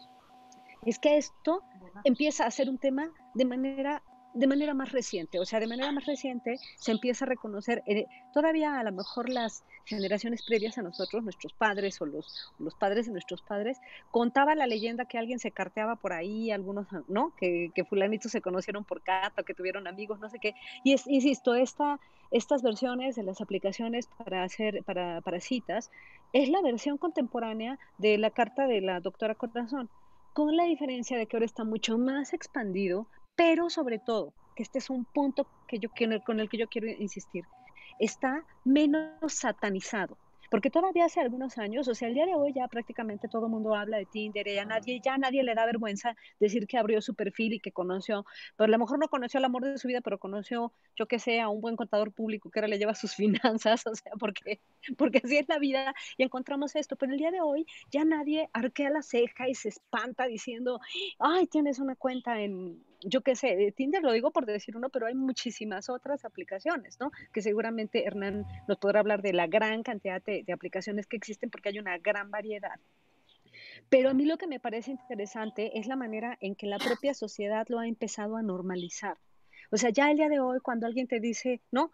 es que esto empieza a ser un tema de manera de manera más reciente, o sea, de manera más reciente se empieza a reconocer, eh, todavía a lo mejor las generaciones previas a nosotros, nuestros padres o los, los padres de nuestros padres, contaba la leyenda que alguien se carteaba por ahí, algunos, ¿no? Que, que fulanitos se conocieron por cata, que tuvieron amigos, no sé qué. Y es, insisto, esta, estas versiones de las aplicaciones para hacer, para, para citas, es la versión contemporánea de la carta de la doctora Corazón con la diferencia de que ahora está mucho más expandido, pero sobre todo, que este es un punto que yo, con el que yo quiero insistir, está menos satanizado. Porque todavía hace algunos años, o sea, el día de hoy ya prácticamente todo el mundo habla de Tinder y a nadie, ya nadie le da vergüenza decir que abrió su perfil y que conoció, pero a lo mejor no conoció el amor de su vida, pero conoció, yo que sé, a un buen contador público que ahora le lleva sus finanzas, o sea, porque, porque así es la vida y encontramos esto. Pero el día de hoy ya nadie arquea la ceja y se espanta diciendo, ay, tienes una cuenta en, yo qué sé, Tinder lo digo por decir uno, pero hay muchísimas otras aplicaciones, ¿no? Que seguramente Hernán nos podrá hablar de la gran cantidad de, de aplicaciones que existen porque hay una gran variedad. Pero a mí lo que me parece interesante es la manera en que la propia sociedad lo ha empezado a normalizar. O sea, ya el día de hoy, cuando alguien te dice, no,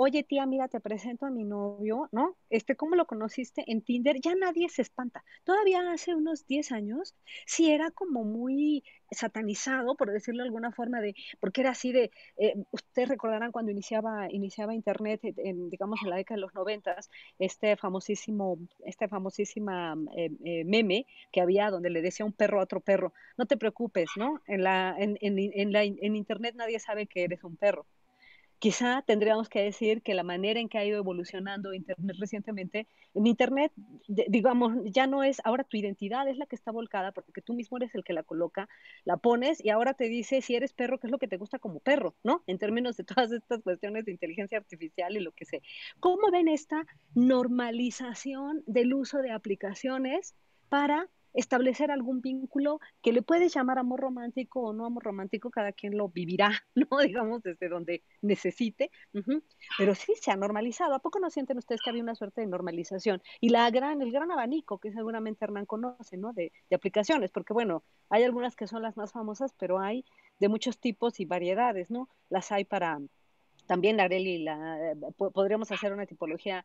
oye tía, mira, te presento a mi novio, ¿no? Este, ¿cómo lo conociste en Tinder? Ya nadie se espanta. Todavía hace unos 10 años, sí era como muy satanizado, por decirlo de alguna forma, de, porque era así de, eh, ustedes recordarán cuando iniciaba, iniciaba Internet, en, digamos, en la década de los noventas, este famosísimo, este famosísima eh, eh, meme que había donde le decía un perro a otro perro, no te preocupes, ¿no? En, la, en, en, en, la, en Internet nadie sabe que eres un perro. Quizá tendríamos que decir que la manera en que ha ido evolucionando Internet recientemente, en Internet, digamos, ya no es, ahora tu identidad es la que está volcada porque tú mismo eres el que la coloca, la pones y ahora te dice si eres perro, qué es lo que te gusta como perro, ¿no? En términos de todas estas cuestiones de inteligencia artificial y lo que sé. ¿Cómo ven esta normalización del uso de aplicaciones para establecer algún vínculo que le puedes llamar amor romántico o no amor romántico, cada quien lo vivirá, ¿no? Digamos, desde donde necesite, pero sí se ha normalizado. ¿A poco no sienten ustedes que había una suerte de normalización? Y la gran, el gran abanico que seguramente Hernán conoce, ¿no? De, de aplicaciones, porque bueno, hay algunas que son las más famosas, pero hay de muchos tipos y variedades, ¿no? Las hay para, también la la, podríamos hacer una tipología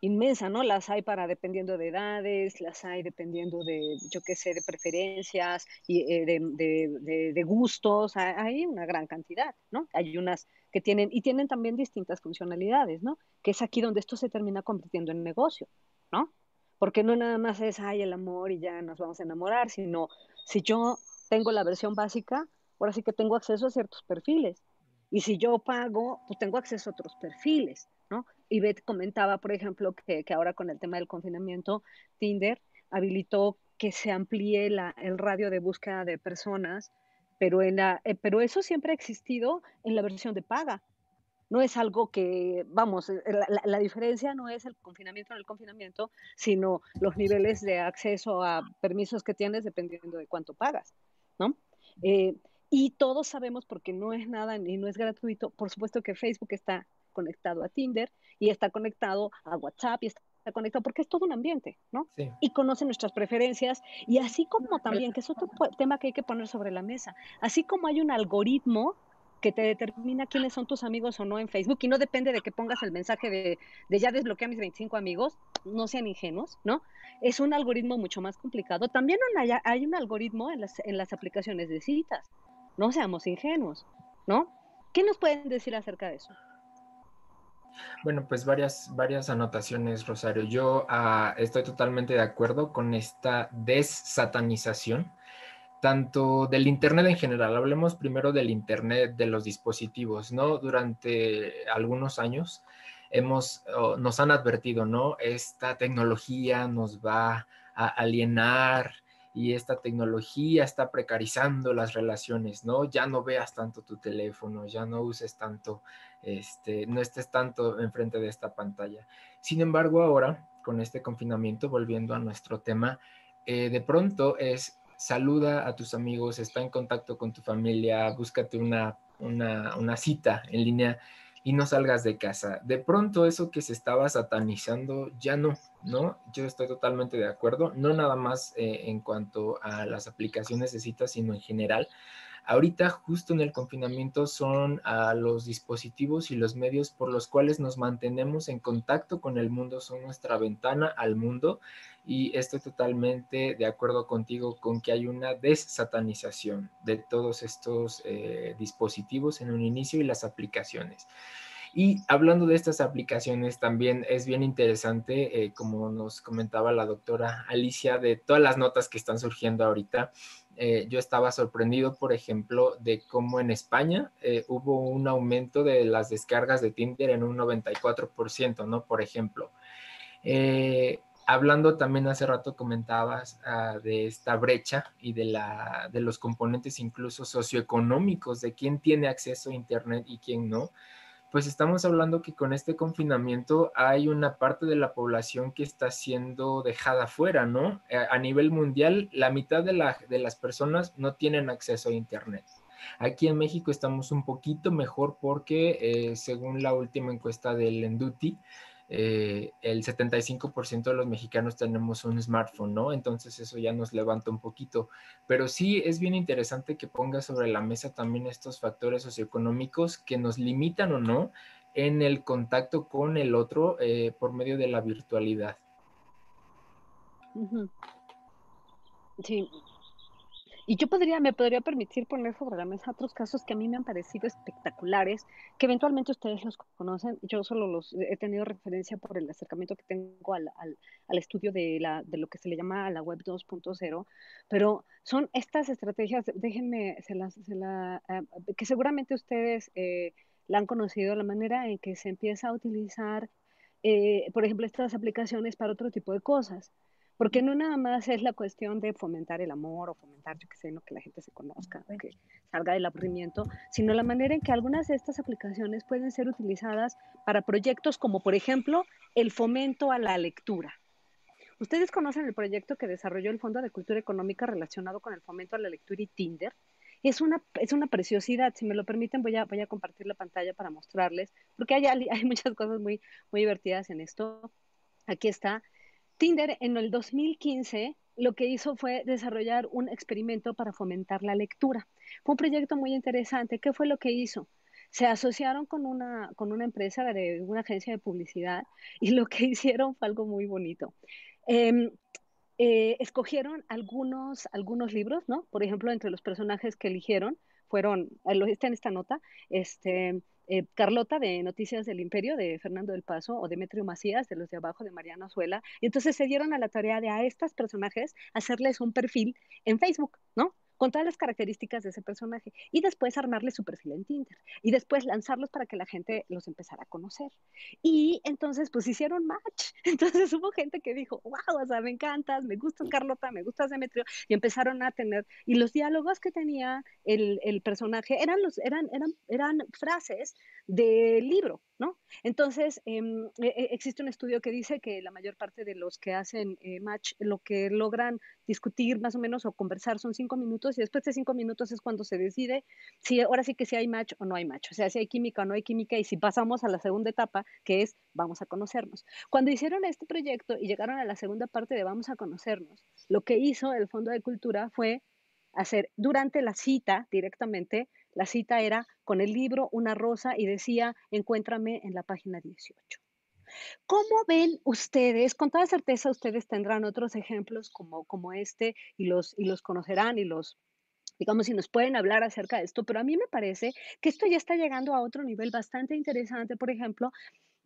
inmensa, ¿no? Las hay para dependiendo de edades, las hay dependiendo de, yo qué sé, de preferencias y eh, de, de, gustos, hay una gran cantidad, ¿no? Hay unas que tienen, y tienen también distintas funcionalidades, ¿no? Que es aquí donde esto se termina convirtiendo en negocio, ¿no? Porque no nada más es, ay, el amor y ya nos vamos a enamorar, sino si yo tengo la versión básica, ahora sí que tengo acceso a ciertos perfiles. Y si yo pago, pues tengo acceso a otros perfiles, Y Beth comentaba, por ejemplo, que, ahora con el tema del confinamiento, Tinder habilitó que se amplíe el radio de búsqueda de personas, eh, pero eso siempre ha existido en la versión de paga. No es algo que, vamos, eh, la, diferencia no es el confinamiento en el confinamiento, sino los niveles de acceso a permisos que tienes dependiendo de cuánto pagas, ¿no? Eh, y todos sabemos, porque no es nada ni no es gratuito, por supuesto que Facebook está conectado a Tinder y está conectado a WhatsApp y está conectado porque es todo un ambiente, ¿no? Y conoce nuestras preferencias y así como también, que es otro tema que hay que poner sobre la mesa, así como hay un algoritmo que te determina quiénes son tus amigos o no en Facebook y no depende de que pongas el mensaje de, de ya desbloquea a mis 25 amigos, no sean ingenuos, ¿no? Es un algoritmo mucho más complicado. También hay, hay un algoritmo en las, en las aplicaciones de citas, no seamos ingenuos, ¿no? ¿Qué nos pueden decir acerca de eso? Bueno, pues varias, varias anotaciones, Rosario. Yo ah, estoy totalmente de acuerdo con esta desatanización tanto del Internet en general, hablemos primero del Internet de los dispositivos, ¿no? Durante algunos años hemos, nos han advertido, ¿no? Esta tecnología nos va a alienar y esta tecnología está precarizando las relaciones, ¿no? Ya no veas tanto tu teléfono, ya no uses tanto, este, no estés tanto enfrente de esta pantalla. Sin embargo, ahora, con este confinamiento, volviendo a nuestro tema, eh, de pronto es saluda a tus amigos, está en contacto con tu familia, búscate una, una, cita en línea y no salgas de casa. De pronto eso que se estaba satanizando ya no, ¿no? Yo estoy totalmente de acuerdo, no nada más eh, en cuanto a las aplicaciones de citas, sino en general. Ahorita, justo en el confinamiento, son los dispositivos y los medios por los cuales nos mantenemos en contacto con el mundo, son nuestra ventana al mundo y estoy totalmente de acuerdo contigo con que hay una desatanización de todos estos eh, dispositivos en un inicio y las aplicaciones. Y hablando de estas aplicaciones, también es bien interesante, eh, como nos comentaba la doctora Alicia, de todas las notas que están surgiendo ahorita. Eh, yo estaba sorprendido, por ejemplo, de cómo en España hubo un aumento de las descargas de Tinder en un 94%, ¿no? Por ejemplo hablando también hace rato comentabas ah, de esta brecha y de, la, de los componentes incluso socioeconómicos de quién tiene acceso a Internet y quién no, pues estamos hablando que con este confinamiento hay una parte de la población que está siendo dejada fuera, ¿no? A, nivel mundial, la mitad de las personas no tienen acceso a Internet. Aquí en México estamos un poquito mejor porque, eh, según la última encuesta del Enduti, eh, el 75% de los mexicanos tenemos un smartphone, ¿no? Entonces eso ya nos levanta un poquito. Pero sí es bien interesante que ponga sobre la mesa también estos factores socioeconómicos que nos limitan o no en el contacto con el otro eh, por medio de la virtualidad. Sí, y yo podría, me podría permitir poner sobre la mesa otros casos que a mí me han parecido espectaculares, que eventualmente ustedes los conocen. Yo solo los he tenido referencia por el acercamiento que tengo al, al, estudio de, la, de lo que se le llama la web 2.0, pero son estas estrategias, déjenme, se las, se la, eh, que seguramente ustedes eh, la han conocido, la manera en que se empieza a utilizar, eh, por ejemplo, estas aplicaciones para otro tipo de cosas. Porque no nada más es la cuestión de fomentar el amor o fomentar, yo qué sé, ¿no? que la gente se conozca, que salga del aburrimiento, sino la manera en que algunas de estas aplicaciones pueden ser utilizadas para proyectos como, por ejemplo, el fomento a la lectura. Ustedes conocen el proyecto que desarrolló el Fondo de Cultura Económica relacionado con el fomento a la lectura y Tinder. Es una, es una preciosidad, si me lo permiten voy a, voy a compartir la pantalla para mostrarles, porque hay, hay muchas cosas muy, muy divertidas en esto. Aquí está, Tinder en el 2015 lo que hizo fue desarrollar un experimento para fomentar la lectura. Fue un proyecto muy interesante. ¿Qué fue lo que hizo? Se asociaron con una, con una empresa de una agencia de publicidad y lo que hicieron fue algo muy bonito. Em, eh, escogieron algunos, algunos libros, ¿no? Por ejemplo, entre los personajes que eligieron fueron, lo está en esta nota, este, eh, Carlota de Noticias del Imperio de Fernando del Paso o Demetrio Macías de los de abajo de Mariana Azuela. Y entonces se dieron a la tarea de a estos personajes hacerles un perfil en Facebook, ¿no? Con todas las características de ese personaje y después armarle su perfil en Tinder y después lanzarlos para que la gente los empezara a conocer. Y entonces pues hicieron match. Entonces hubo gente que dijo, wow, o sea, me encantas, me gustas Carlota, me gustas Demetrio y empezaron a tener, y los diálogos que tenía el, el personaje eran, los, eran, eran, eran frases del libro, ¿no? Entonces, em, e, e, existe un estudio que dice que la mayor parte de los que hacen eh, match, lo que logran discutir más o menos o conversar son cinco minutos minutos y después de cinco minutos es cuando se decide si ahora sí que si hay match o no hay match, o sea, si hay química o no hay química y si pasamos a la segunda etapa, que es vamos a conocernos. Cuando hicieron este proyecto y llegaron a la segunda parte de vamos a conocernos, lo que hizo el Fondo de Cultura fue hacer durante la cita directamente, la cita era con el libro Una rosa y decía, encuéntrame en la página 18. ¿Cómo ven ustedes? Con toda certeza ustedes tendrán otros ejemplos como, como este y los, y los conocerán y los, digamos, si nos pueden hablar acerca de esto, pero a mí me parece que esto ya está llegando a otro nivel bastante interesante, por ejemplo,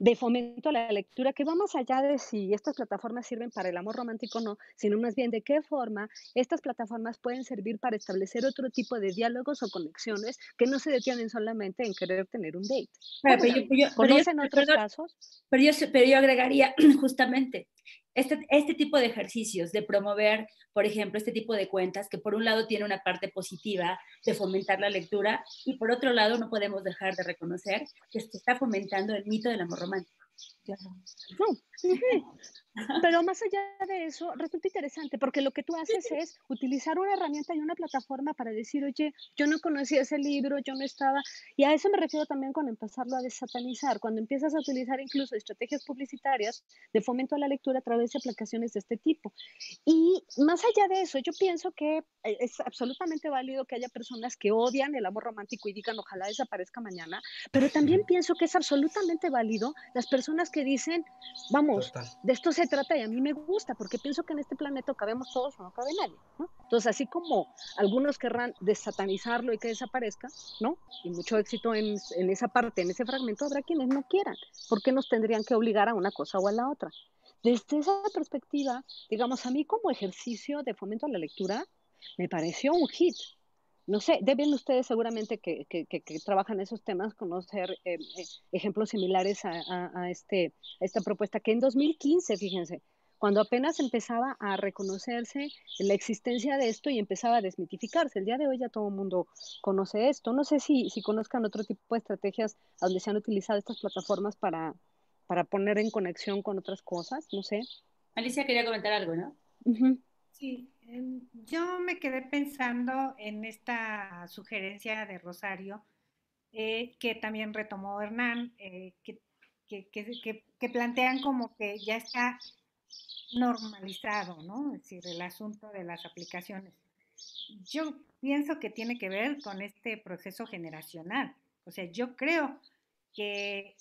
de fomento a la lectura, que va más allá de si estas plataformas sirven para el amor romántico o no, sino más bien de qué forma estas plataformas pueden servir para establecer otro tipo de diálogos o conexiones que no se detienen solamente en querer tener un date. Pero, yo, ¿Conocen otros casos? Pero yo, pero yo agregaría justamente, este, este, tipo de ejercicios, de promover, por ejemplo, este tipo de cuentas, que por un lado tiene una parte positiva de fomentar la lectura y por otro lado no podemos dejar de reconocer que está fomentando el mito del amor romántico. Pero más allá de eso, resulta interesante porque lo que tú haces es utilizar una herramienta y una plataforma para decir, oye, yo no conocía ese libro, yo no estaba. Y a eso me refiero también con empezarlo a desatanizar, cuando empiezas a utilizar incluso estrategias publicitarias de fomento a la lectura a través de aplicaciones de este tipo. Y más allá de eso, yo pienso que eh, es absolutamente válido que haya personas que odian el amor romántico y digan, ojalá desaparezca mañana, pero también pienso que es absolutamente válido las personas que dicen, vamos, de esto se trata y a mí me gusta, porque pienso que en este planeta cabemos todos o no cabe nadie, ¿no? Entonces, así como algunos querrán desatanizarlo y que desaparezca, ¿no? Y mucho éxito en, en esa parte, en ese fragmento, habrá quienes no quieran. ¿Por qué nos tendrían que obligar a una cosa o a la otra? Desde esa perspectiva, digamos, a mí como ejercicio de fomento a la lectura, me pareció un hit, no sé, deben ustedes seguramente que, que, que, trabajan esos temas conocer eh, eh, ejemplos similares a, a, este, esta propuesta, que en 2015, fíjense, cuando apenas empezaba a reconocerse la existencia de esto y empezaba a desmitificarse. El día de hoy ya todo el mundo conoce esto. No sé si, si conozcan otro tipo de estrategias donde se han utilizado estas plataformas para, para poner en conexión con otras cosas, no sé. Alicia quería comentar algo, ¿no? Sí, yo me quedé pensando en esta sugerencia de Rosario, eh, que también retomó Hernán, eh, que, que, plantean como que ya está normalizado, ¿no? Es decir, el asunto de las aplicaciones. Yo pienso que tiene que ver con este proceso generacional. O sea, yo creo que,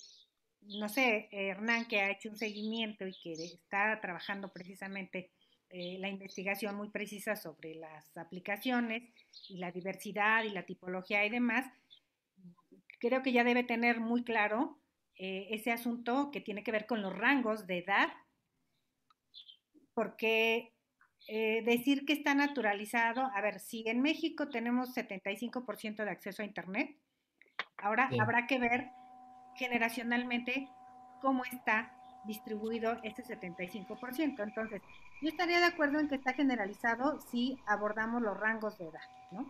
no sé, Hernán que ha hecho un seguimiento y que está trabajando precisamente eh, la investigación muy precisa sobre las aplicaciones y la diversidad y la tipología y demás, creo que ya debe tener muy claro eh, ese asunto que tiene que ver con los rangos de edad, porque eh, decir que está naturalizado, a ver, si en México tenemos 75% de acceso a Internet, ahora habrá que ver generacionalmente cómo está distribuido ese 75%. Entonces, yo estaría de acuerdo en que está generalizado si abordamos los rangos de edad, ¿no?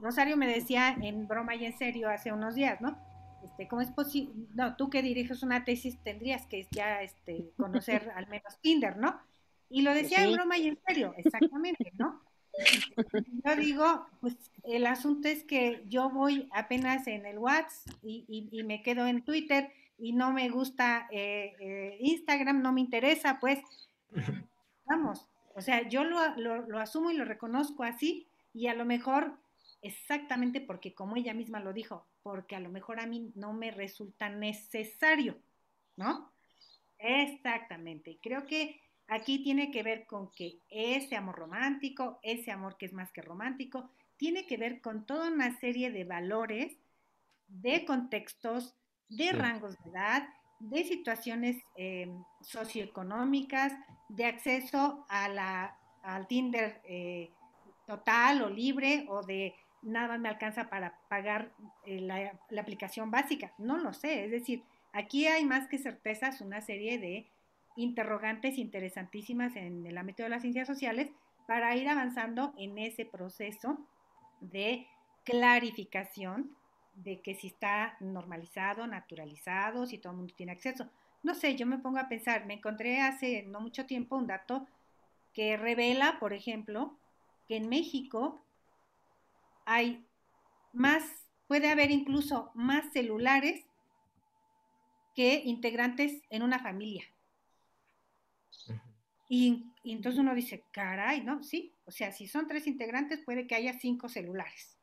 Rosario me decía en broma y en serio hace unos días, ¿no? Este, ¿Cómo es posible? No, tú que diriges una tesis tendrías que ya este, conocer al menos Tinder, ¿no? Y lo decía en broma y en serio, exactamente, ¿no? Yo digo, pues el asunto es que yo voy apenas en el WhatsApp y, y, me quedo en Twitter y no me gusta eh, eh, Instagram, no me interesa, pues vamos, o sea, yo lo, lo, asumo y lo reconozco así y a lo mejor exactamente porque como ella misma lo dijo, porque a lo mejor a mí no me resulta necesario, ¿no? Exactamente. Creo que aquí tiene que ver con que ese amor romántico, ese amor que es más que romántico, tiene que ver con toda una serie de valores, de contextos, de rangos de edad, de situaciones eh, socioeconómicas, de acceso a la, al Tinder eh, total o libre o de nada me alcanza para pagar eh, la, la, aplicación básica. No lo sé, es decir, aquí hay más que certezas una serie de interrogantes interesantísimas en el ámbito de las ciencias sociales para ir avanzando en ese proceso de clarificación de que si está normalizado, naturalizado, si todo el mundo tiene acceso. No sé, yo me pongo a pensar, me encontré hace no mucho tiempo un dato que revela, por ejemplo, que en México hay más, puede haber incluso más celulares que integrantes en una familia. Y, entonces uno dice, caray, ¿no? Sí, o sea, si son tres integrantes puede que haya cinco celulares.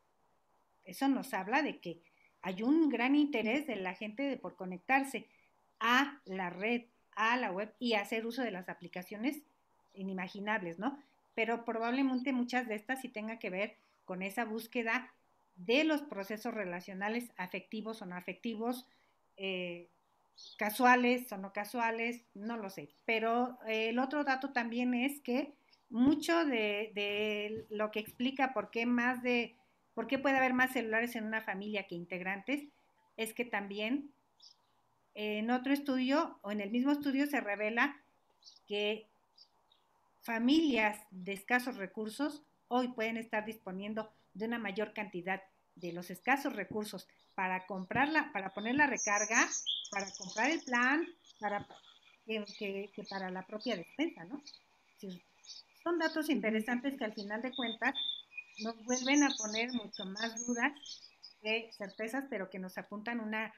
Eso nos habla de que hay un gran interés de la gente por conectarse a la red, a la web y hacer uso de las aplicaciones inimaginables, ¿no? Pero probablemente muchas de estas sí tengan que ver con esa búsqueda de los procesos relacionales afectivos o no afectivos, eh, casuales o no casuales, no lo sé. Pero eh, el otro dato también es que mucho de, lo que explica por qué más de, por qué puede haber más celulares en una familia que integrantes, es que también en otro estudio o en el mismo estudio se revela que familias de escasos recursos hoy pueden estar disponiendo de una mayor cantidad de los escasos recursos para comprarla, para poner la recarga, para comprar el plan, para que, para la propia despensa, ¿no? son datos interesantes que al final de cuentas nos vuelven a poner mucho más dudas que certezas, pero que nos apuntan una,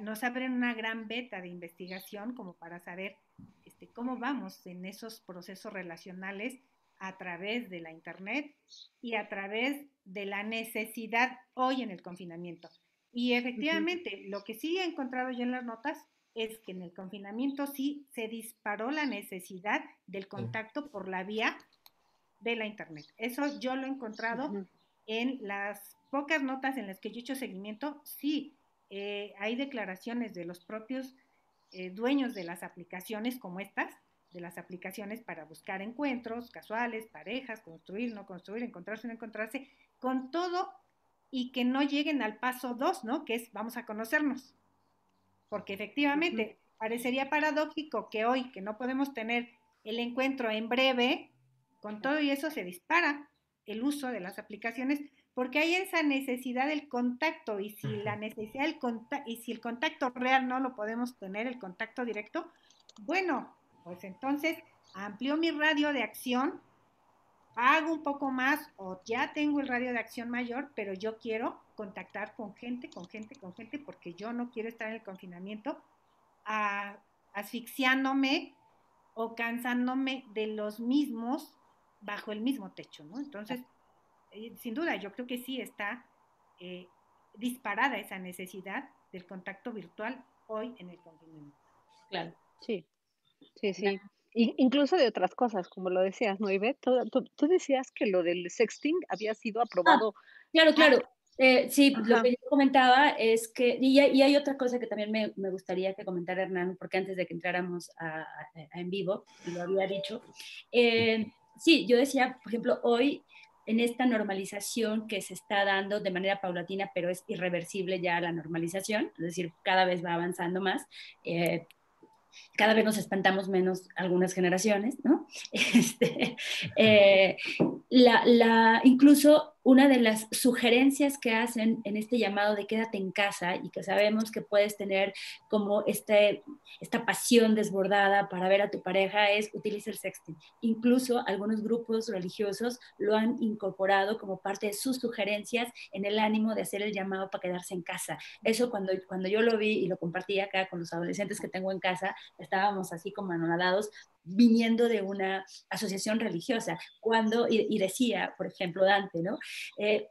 nos abren una gran beta de investigación como para saber este, cómo vamos en esos procesos relacionales a través de la Internet y a través de la necesidad hoy en el confinamiento. Y efectivamente, lo que sí he encontrado yo en las notas es que en el confinamiento sí se disparó la necesidad del contacto por la vía de la Internet. Eso yo lo he encontrado en las pocas notas en las que yo he hecho seguimiento. Sí, eh, hay declaraciones de los propios eh, dueños de las aplicaciones como estas, de las aplicaciones para buscar encuentros casuales, parejas, construir, no construir, encontrarse, no encontrarse, con todo y que no lleguen al paso dos, ¿no? Que es vamos a conocernos. Porque efectivamente parecería paradójico que hoy, que no podemos tener el encuentro en breve, con todo y eso se dispara el uso de las aplicaciones, porque hay esa necesidad del contacto y si la necesidad del contacto y si el contacto real no lo podemos tener, el contacto directo, bueno, pues entonces amplio mi radio de acción, hago un poco más o ya tengo el radio de acción mayor, pero yo quiero contactar con gente, con gente, con gente, porque yo no quiero estar en el confinamiento asfixiándome o cansándome de los mismos bajo el mismo techo, ¿no? Entonces, eh, sin duda, yo creo que sí está eh, disparada esa necesidad del contacto virtual hoy en el confinamiento. Claro, sí. Sí, sí. incluso de otras cosas, como lo decías, ¿no, Ivette? Tú, decías que lo del sexting había sido ah, aprobado. claro, claro. Eh, sí, lo que yo comentaba es que, y, hay otra cosa que también me, me, gustaría que comentara Hernán, porque antes de que entráramos a, en vivo, lo había dicho, eh, sí, yo decía, por ejemplo, hoy en esta normalización que se está dando de manera paulatina, pero es irreversible ya la normalización, es decir, cada vez va avanzando más. Eh, cada vez nos espantamos menos algunas generaciones, ¿no? Este, eh, la, incluso una de las sugerencias que hacen en este llamado de quédate en casa y que sabemos que puedes tener como este, esta pasión desbordada para ver a tu pareja es utiliza el sexting. Incluso algunos grupos religiosos lo han incorporado como parte de sus sugerencias en el ánimo de hacer el llamado para quedarse en casa. Eso cuando, cuando yo lo vi y lo compartí acá con los adolescentes que tengo en casa, estábamos así como anonadados viniendo de una asociación religiosa, cuando, y, decía, por ejemplo, Dante, ¿no? Eh,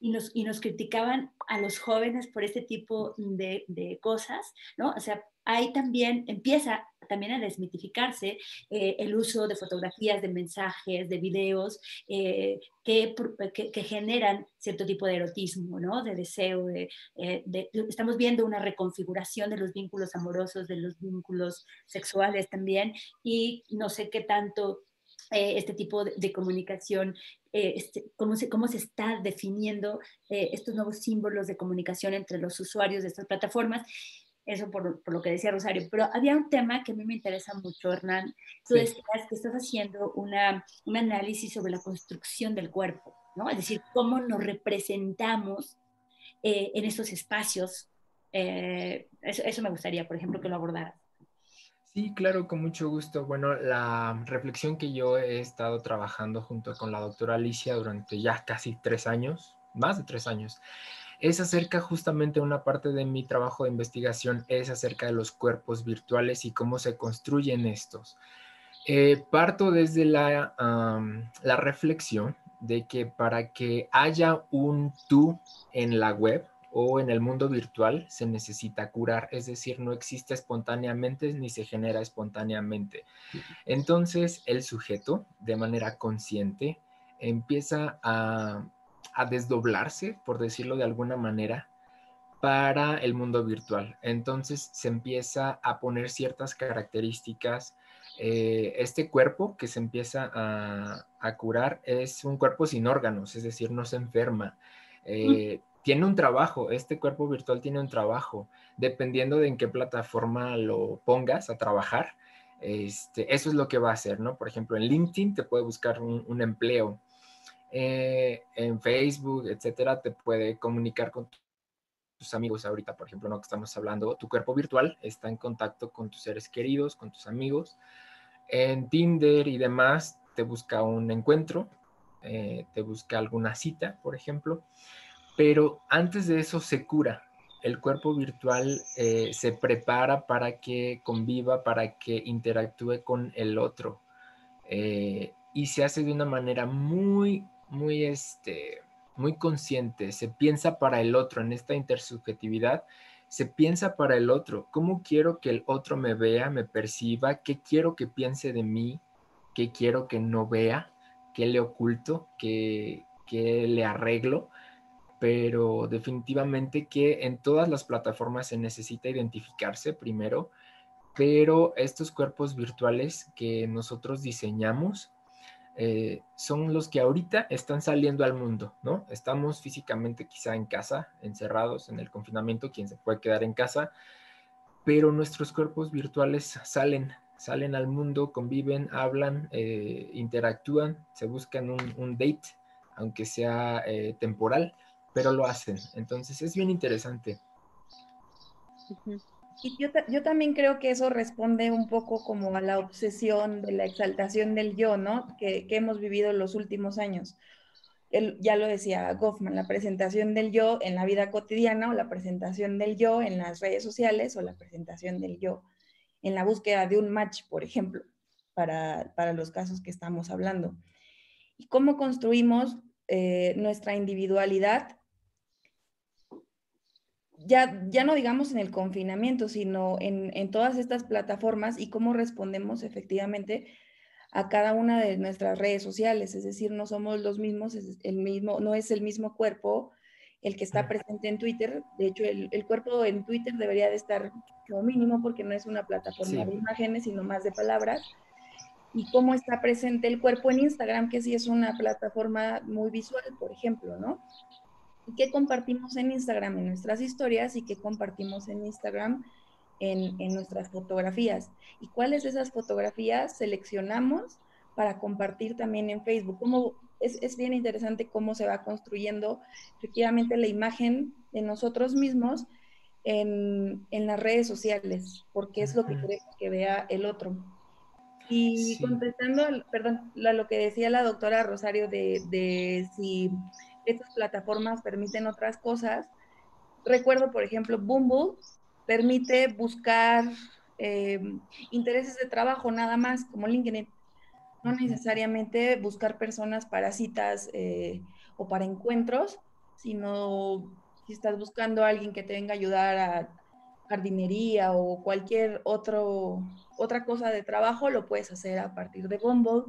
y nos, y nos, criticaban a los jóvenes por este tipo de, de, cosas, ¿no? O sea, ahí también empieza también a desmitificarse eh, el uso de fotografías, de mensajes, de videos eh, que, generan cierto tipo de erotismo, ¿no? De deseo, de, de, estamos viendo una reconfiguración de los vínculos amorosos, de los vínculos sexuales también, y no sé qué tanto eh, este tipo de, comunicación, eh, este, cómo, se, cómo se está definiendo eh, estos nuevos símbolos de comunicación entre los usuarios de estas plataformas. Eso por, por, lo que decía Rosario. Pero había un tema que a mí me interesa mucho, Hernán. Tú decías que estás haciendo una, un análisis sobre la construcción del cuerpo, ¿no? Es decir, cómo nos representamos en estos espacios. Eso, eso, me gustaría, por ejemplo, que lo abordaras. Sí, claro, con mucho gusto. Bueno, la reflexión que yo he estado trabajando junto con la doctora Alicia durante ya casi tres años más de tres años, es acerca justamente una parte de mi trabajo de investigación, es acerca de los cuerpos virtuales y cómo se construyen estos. Eh, parto desde la, la reflexión de que para que haya un tú en la web o en el mundo virtual se necesita curar, es decir, no existe espontáneamente ni se genera espontáneamente. Entonces el sujeto, de manera consciente, empieza a, a desdoblarse, por decirlo de alguna manera, para el mundo virtual. Entonces se empieza a poner ciertas características. Eh, este cuerpo que se empieza a, curar es un cuerpo sin órganos, es decir, no se enferma. Eh, tiene un trabajo, este cuerpo virtual tiene un trabajo, dependiendo de en qué plataforma lo pongas a trabajar. Este, eso es lo que va a hacer, ¿no? Por ejemplo, en LinkedIn te puede buscar un empleo eh, en Facebook, etcétera, te puede comunicar con tus amigos ahorita, por ejemplo, no que estamos hablando, tu cuerpo virtual está en contacto con tus seres queridos, con tus amigos. En Tinder y demás te busca un encuentro, eh, te busca alguna cita, por ejemplo, pero antes de eso se cura. El cuerpo virtual eh, se prepara para que conviva, para que interactúe con el otro. y se hace de una manera muy, muy, este, muy consciente, se piensa para el otro en esta intersubjetividad, se piensa para el otro, cómo quiero que el otro me vea, me perciba, qué quiero que piense de mí, qué quiero que no vea, qué le oculto, qué, qué le arreglo, pero definitivamente que en todas las plataformas se necesita identificarse primero, pero estos cuerpos virtuales que nosotros diseñamos eh, son los que ahorita están saliendo al mundo, ¿no? Estamos físicamente quizá en casa, encerrados en el confinamiento, quien se puede quedar en casa, pero nuestros cuerpos virtuales salen, salen al mundo, conviven, hablan, eh, interactúan, se buscan un, date, aunque sea eh, temporal, pero lo hacen. Entonces es bien interesante. Y yo, también creo que eso responde un poco como a la obsesión de la exaltación del yo, ¿no? Que, hemos vivido en los últimos años. ya lo decía Goffman, la presentación del yo en la vida cotidiana o la presentación del yo en las redes sociales o la presentación del yo en la búsqueda de un match, por ejemplo, para, los casos que estamos hablando. Y cómo construimos eh, nuestra individualidad ya, ya no digamos en el confinamiento, sino en, en, todas estas plataformas y cómo respondemos efectivamente a cada una de nuestras redes sociales. Es decir, no somos los mismos, es el mismo, no es el mismo cuerpo el que está presente en Twitter. De hecho, el, el cuerpo en Twitter debería de estar como mínimo porque no es una plataforma de imágenes, sino más de palabras. Y cómo está presente el cuerpo en Instagram, que sí es una plataforma muy visual, por ejemplo, ¿no? Y qué compartimos en Instagram en nuestras historias y qué compartimos en Instagram en, en nuestras fotografías. Y cuáles de esas fotografías seleccionamos para compartir también en Facebook. Cómo, es, es, bien interesante cómo se va construyendo efectivamente la imagen de nosotros mismos en, en las redes sociales, porque es lo que queremos que vea el otro. Y contestando, perdón, lo que decía la doctora Rosario de, de si estas plataformas permiten otras cosas. Recuerdo, por ejemplo, Bumble permite buscar eh, intereses de trabajo nada más, como LinkedIn. No necesariamente buscar personas para citas eh, o para encuentros, sino si estás buscando a alguien que te venga a ayudar a jardinería o cualquier otro, otra cosa de trabajo, lo puedes hacer a partir de Bumble.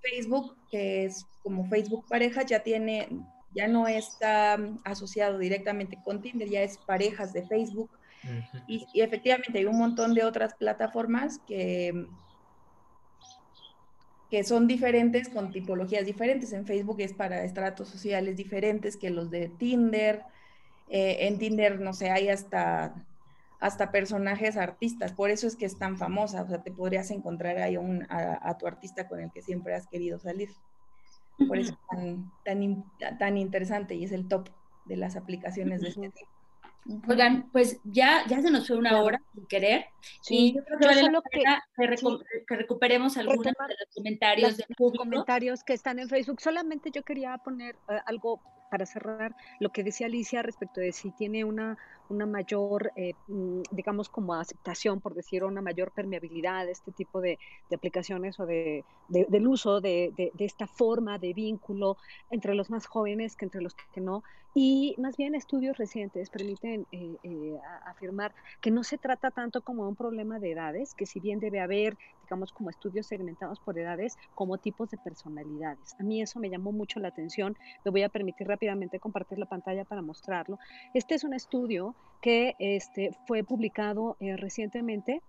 Facebook, que es como Facebook pareja, ya tiene ya no está mm, asociado directamente con Tinder, ya es parejas de Facebook. y, efectivamente hay un montón de otras plataformas que, mm, que son diferentes con tipologías diferentes. En Facebook es para estratos sociales diferentes que los de Tinder. Eh, en Tinder, no sé, hay hasta, hasta personajes artistas. Por eso es que es tan famosa. O sea, te podrías encontrar ahí un, a tu artista con el que siempre has querido salir. Por eso es tan, tan, interesante y es el top de las aplicaciones de este tipo. Oigan, pues ya, ya se nos fue una hora sin querer. Sí, y yo creo que vale la pena que, recuperemos algunos de los comentarios. de comentarios que están en Facebook. Solamente yo quería poner eh, algo para cerrar, lo que decía Alicia respecto de si tiene una, una mayor, eh, mm, digamos, como aceptación, por decir, una mayor permeabilidad de este tipo de, de aplicaciones o de, del uso de, de, esta forma de vínculo entre los más jóvenes que entre los que no. Y más bien estudios recientes permiten eh, eh, afirmar que no se trata tanto como un problema de edades, que si bien debe haber, digamos, como estudios segmentados por edades, como tipos de personalidades. A mí eso me llamó mucho la atención. Me voy a permitir rápidamente compartir la pantalla para mostrarlo. Este es un estudio que este, fue publicado eh, recientemente.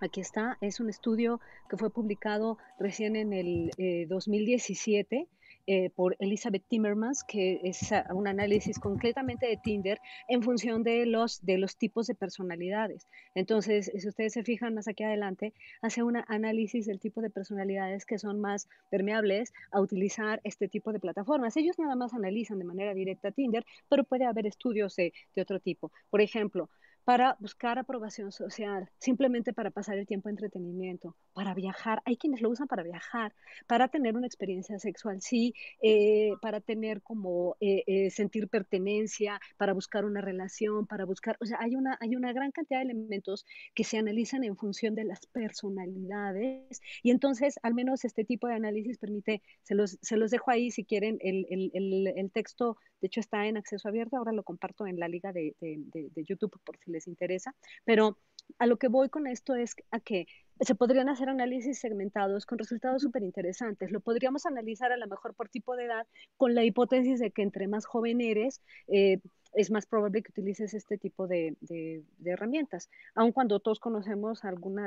Aquí está, es un estudio que fue publicado recién en el 2017 eh, por Elizabeth Timmermans, que es un análisis concretamente de Tinder en función de los, de los tipos de personalidades. Entonces, si ustedes se fijan más aquí adelante, hace un análisis del tipo de personalidades que son más permeables a utilizar este tipo de plataformas. Ellos nada más analizan de manera directa Tinder, pero puede haber estudios de, de otro tipo. Por ejemplo, para buscar aprobación social, simplemente para pasar el tiempo de entretenimiento, para viajar. Hay quienes lo usan para viajar, para tener una experiencia sexual, sí, eh, para tener como eh, eh, sentir pertenencia, para buscar una relación, para buscar, o sea, hay una, hay una gran cantidad de elementos que se analizan en función de las personalidades y entonces al menos este tipo de análisis permite, se los, se los dejo ahí si quieren, el, el, el, texto de hecho está en acceso abierto, ahora lo comparto en la liga de, de, de YouTube por si les les interesa, pero a lo que voy con esto es a que se podrían hacer análisis segmentados con resultados súper interesantes. Lo podríamos analizar a lo mejor por tipo de edad con la hipótesis de que entre más joven eres, eh, es más probable que utilices este tipo de, de, herramientas, aun cuando todos conocemos alguna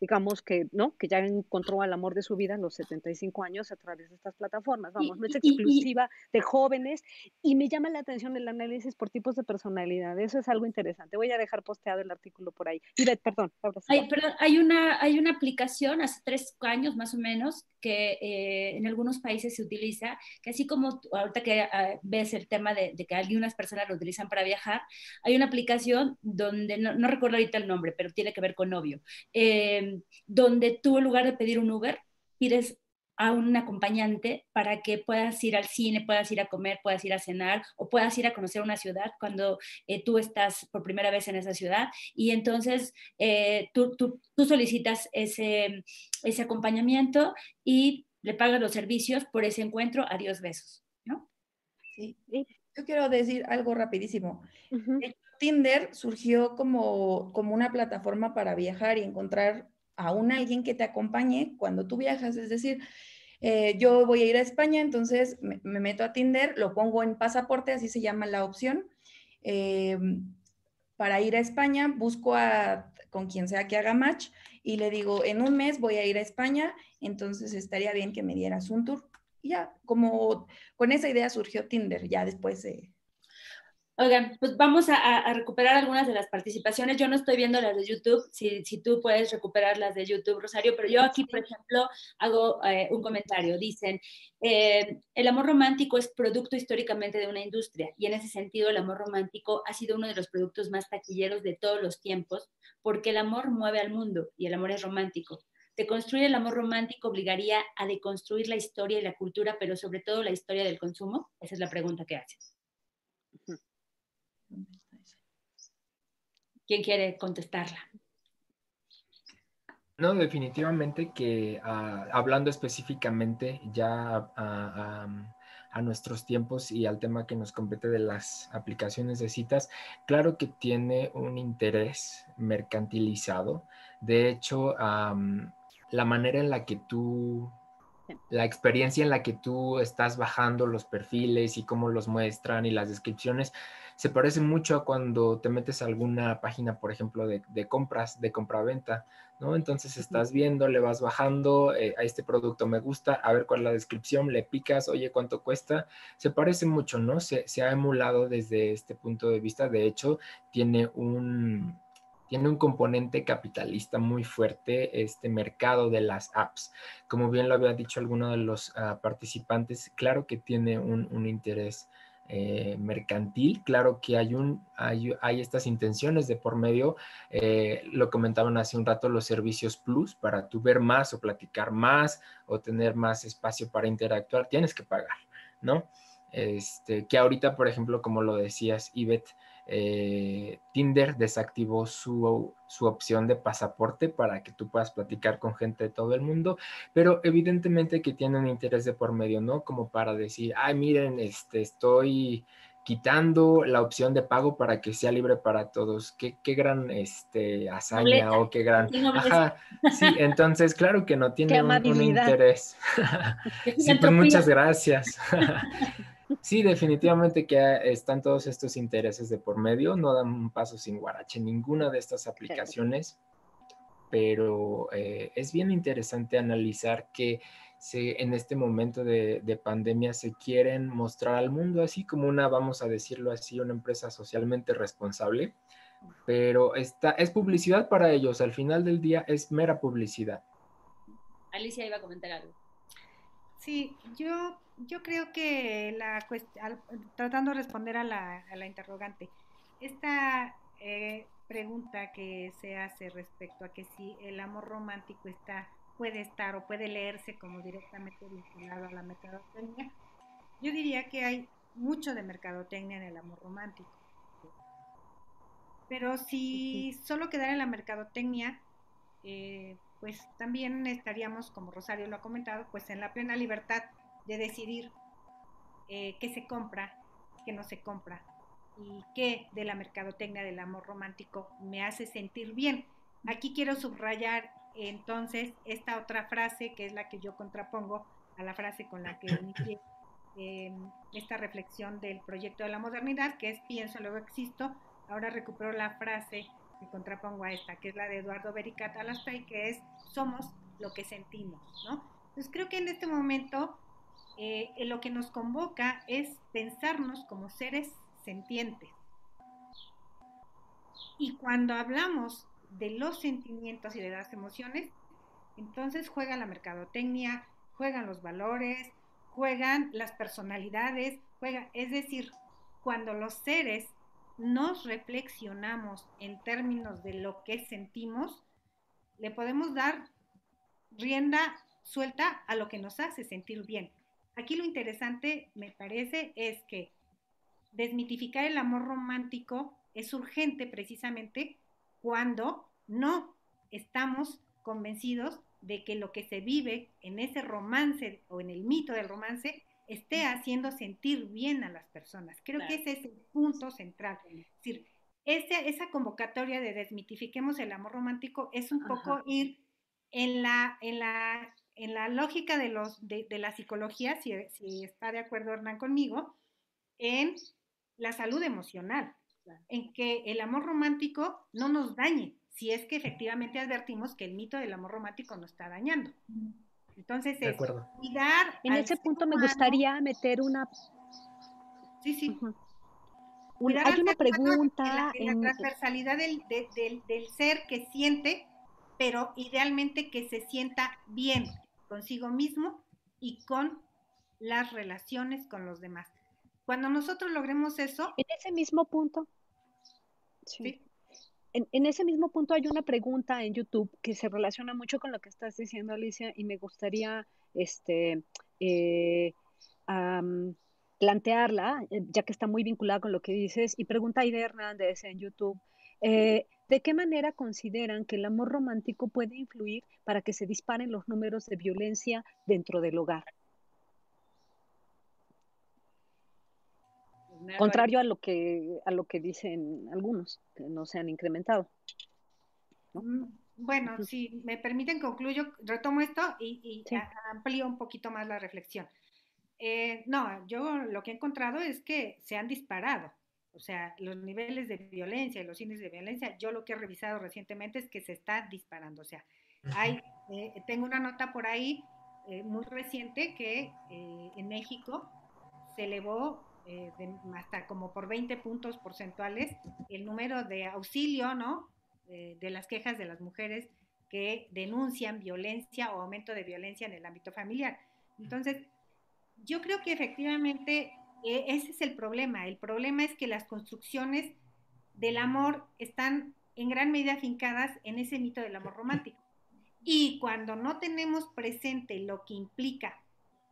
digamos que no, que ya encontró al amor de su vida a los 75 años a través de estas plataformas. Vamos, no es exclusiva de jóvenes y me llama la atención el análisis por tipos de personalidad. Eso es algo interesante. Voy a dejar posteado el artículo por ahí. Y perdón. Hay, perdón, hay una hay una aplicación hace tres años más o menos que eh, en algunos países se utiliza, que así como ahorita que ah, ves el tema de, que algunas personas lo utilizan para viajar, hay una aplicación donde, no, no recuerdo ahorita el nombre, pero tiene que ver con novio, eh, donde tú en lugar de pedir un Uber, pides a un acompañante para que puedas ir al cine, puedas ir a comer, puedas ir a cenar o puedas ir a conocer una ciudad cuando eh, tú estás por primera vez en esa ciudad. Y entonces eh, tú, tú, tú, solicitas ese, ese acompañamiento y le pagas los servicios por ese encuentro. Adiós, besos. ¿no? Sí. Yo quiero decir algo rapidísimo. Tinder surgió como, como una plataforma para viajar y encontrar a un alguien que te acompañe cuando tú viajas. Es decir, eh, yo voy a ir a España, entonces me, meto a Tinder, lo pongo en pasaporte, así se llama la opción. Eh, para ir a España, busco a con quien sea que haga match y le digo, en un mes voy a ir a España, entonces estaría bien que me dieras un tour. Y ya, como con esa idea surgió Tinder, ya después se... Oigan, pues vamos a, recuperar algunas de las participaciones. Yo no estoy viendo las de YouTube, si, si tú puedes recuperar las de YouTube, Rosario, pero yo aquí, por ejemplo, hago eh, un comentario. Dicen, eh, el amor romántico es producto históricamente de una industria y en ese sentido el amor romántico ha sido uno de los productos más taquilleros de todos los tiempos porque el amor mueve al mundo y el amor es romántico. construir el amor romántico obligaría a deconstruir la historia y la cultura, pero sobre todo la historia del consumo? Esa es la pregunta que haces. ¿Quién quiere contestarla? No, definitivamente que ah, hablando específicamente ya a, nuestros tiempos y al tema que nos compete de las aplicaciones de citas, claro que tiene un interés mercantilizado. De hecho, la manera en la que tú, la experiencia en la que tú estás bajando los perfiles y cómo los muestran y las descripciones, se parece mucho a cuando te metes a alguna página, por ejemplo, de, compras, de compra-venta, ¿no? Entonces estás viendo, le vas bajando, eh, a este producto me gusta, a ver cuál es la descripción, le picas, oye, ¿cuánto cuesta? Se parece mucho, ¿no? Se, ha emulado desde este punto de vista, de hecho, tiene un, tiene un componente capitalista muy fuerte este mercado de las apps. Como bien lo había dicho alguno de los ah, participantes, claro que tiene un, un interés eh, mercantil. Claro que hay, un, hay, estas intenciones de por medio, eh, lo comentaban hace un rato, los servicios plus, para tú ver más o platicar más o tener más espacio para interactuar, tienes que pagar, ¿no? Este, que ahorita, por ejemplo, como lo decías, Ivette, eh, Tinder desactivó su, su, opción de pasaporte para que tú puedas platicar con gente de todo el mundo, pero evidentemente que tiene un interés de por medio, ¿no? Como para decir, ay, miren, este, estoy quitando la opción de pago para que sea libre para todos. Qué, qué gran este, hazaña o qué gran... Ajá, sí, entonces claro que no tiene un, un, interés. sí, pues muchas gracias. Sí, definitivamente que están todos estos intereses de por medio, no dan un paso sin guarache ninguna de estas aplicaciones, pero eh, es bien interesante analizar que se, en este momento de, pandemia se quieren mostrar al mundo así como una, vamos a decirlo así, una empresa socialmente responsable, pero esta, es publicidad para ellos, al final del día es mera publicidad. Alicia iba a comentar algo. Sí, yo yo creo que la tratando de responder a la, a la interrogante, esta eh, pregunta que se hace respecto a que si el amor romántico está, puede estar o puede leerse como directamente vinculado a la mercadotecnia, yo diría que hay mucho de mercadotecnia en el amor romántico. Pero si solo quedara en la mercadotecnia, eh, pues también estaríamos, como Rosario lo ha comentado, pues en la plena libertad de decidir eh, qué se compra, qué no se compra y qué de la mercadotecnia del amor romántico me hace sentir bien. Aquí quiero subrayar entonces esta otra frase que es la que yo contrapongo a la frase con la que inicié em, esta reflexión del proyecto de la modernidad, que es pienso, luego existo. Ahora recupero la frase que contrapongo a esta, que es la de Eduardo Bericat Alaspay, que es somos lo que sentimos, ¿no? Entonces creo que en este momento eh, lo que nos convoca es pensarnos como seres sentientes. Y cuando hablamos de los sentimientos y de las emociones, entonces juega la mercadotecnia, juegan los valores, juegan las personalidades, juega, es decir, cuando los seres nos reflexionamos en términos de lo que sentimos, le podemos dar rienda suelta a lo que nos hace sentir bien. Aquí lo interesante, me parece, es que desmitificar el amor romántico es urgente precisamente cuando no estamos convencidos de que lo que se vive en ese romance o en el mito del romance esté haciendo sentir bien a las personas. Creo que ese es el punto central. Es decir, esa convocatoria de desmitifiquemos el amor romántico es un poco ir en la, en la en la lógica de, los, de, la psicología, si, si, está de acuerdo Hernán conmigo, en la salud emocional, en que el amor romántico no nos dañe, si es que efectivamente advertimos que el mito del amor romántico nos está dañando. Entonces, es cuidar. En ese punto me gustaría meter una. Sí, sí. hay una pregunta. En la, transversalidad del, del, del ser que siente, pero idealmente que se sienta bien, consigo mismo y con las relaciones con los demás. Cuando nosotros logremos eso... En ese mismo punto. Sí. En, ese mismo punto hay una pregunta en YouTube que se relaciona mucho con lo que estás diciendo, Alicia, y me gustaría este, eh, plantearla, eh, ya que está muy vinculada con lo que dices, y pregunta a Ida Hernández en YouTube. Eh, ¿De qué manera consideran que el amor romántico puede influir para que se disparen los números de violencia dentro del hogar? Contrario a lo que a lo que dicen algunos, que no se han incrementado. Mm, bueno, si me permiten, concluyo, retomo esto y, amplío un poquito más la reflexión. Eh, no, yo lo que he encontrado es que se han disparado o sea, los niveles de violencia y los índices de violencia, yo lo que he revisado recientemente es que se está disparando. O sea, hay, eh, tengo una nota por ahí eh, muy reciente que eh, en México se elevó hasta como por 20 puntos porcentuales el número de auxilio, ¿no? de las quejas de las mujeres que denuncian violencia o aumento de violencia en el ámbito familiar. Entonces, yo creo que efectivamente ese es el problema. El problema es que las construcciones del amor están en gran medida fincadas en ese mito del amor romántico. Y cuando no tenemos presente lo que implica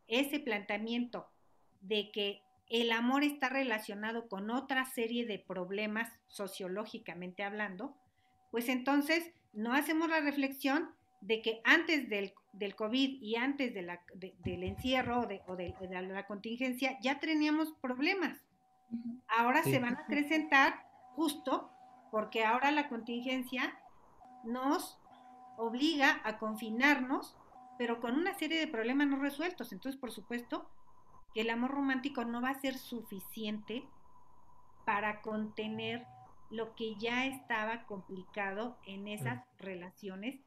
ese planteamiento de que el amor está relacionado con otra serie de problemas sociológicamente hablando, pues entonces no hacemos la reflexión de que antes del, COVID y antes del encierro o de, la contingencia ya teníamos problemas. Ahora se van a presentar justo porque ahora la contingencia nos obliga a confinarnos, pero con una serie de problemas no resueltos. Entonces, por supuesto, que el amor romántico no va a ser suficiente para contener lo que ya estaba complicado en esas relaciones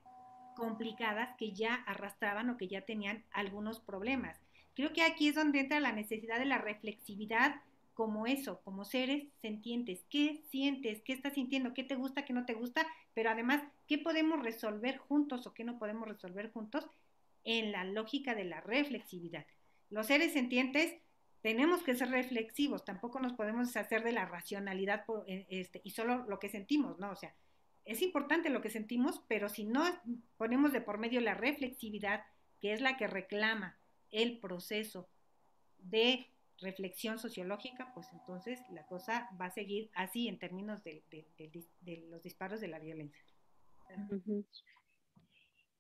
complicadas que ya arrastraban o que ya tenían algunos problemas. Creo que aquí es donde entra la necesidad de la reflexividad como eso, como seres sentientes. ¿Qué sientes? ¿Qué estás sintiendo? ¿Qué te gusta? ¿Qué no te gusta? Pero además, ¿qué podemos resolver juntos o qué no podemos resolver juntos en la lógica de la reflexividad? Los seres sentientes tenemos que ser reflexivos, tampoco nos podemos hacer de la racionalidad eh, este, y solo lo que sentimos, ¿no? O sea, es importante lo que sentimos, pero si no ponemos de por medio la reflexividad, que es la que reclama el proceso de reflexión sociológica, pues entonces la cosa va a seguir así en términos de, los disparos de la violencia.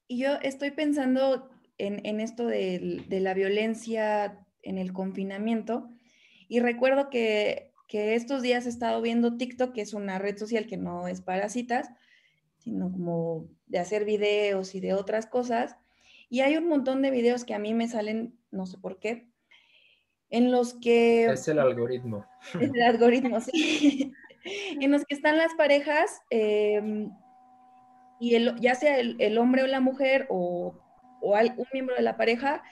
Y yo estoy pensando en, esto de, la violencia en el confinamiento y recuerdo que, que, estos días he estado viendo TikTok, que es una red social que no es para citas, sino como de hacer videos y de otras cosas. Y hay un montón de videos que a mí me salen, no sé por qué, en los que... Es el algoritmo. Es el algoritmo, sí. en los que están las parejas em, y el, ya sea el, hombre o la mujer o, o un miembro de la pareja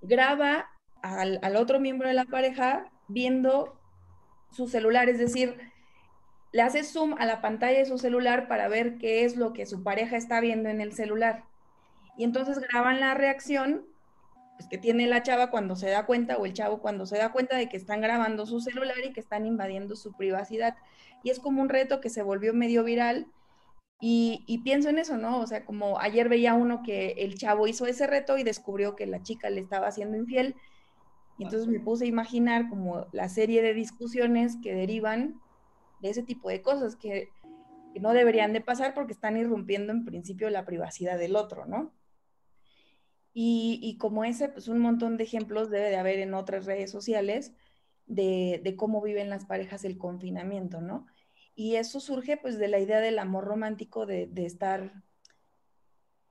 graba al, al, otro miembro de la pareja viendo su celular, es decir, le hace zoom a la pantalla de su celular para ver qué es lo que su pareja está viendo en el celular. Y entonces graban la reacción pues, que tiene la chava cuando se da cuenta o el chavo cuando se da cuenta de que están grabando su celular y que están invadiendo su privacidad. Y es como un reto que se volvió medio viral. Y, pienso en eso, ¿no? O sea, como ayer veía uno que el chavo hizo ese reto y descubrió que la chica le estaba haciendo infiel. Y entonces me puse a imaginar como la serie de discusiones que derivan de ese tipo de cosas que, que no deberían de pasar porque están irrumpiendo en principio la privacidad del otro, ¿no? Y, como ese, pues un montón de ejemplos debe de haber en otras redes sociales de, cómo viven las parejas el confinamiento, ¿no? Y eso surge pues de la idea del amor romántico, de, estar,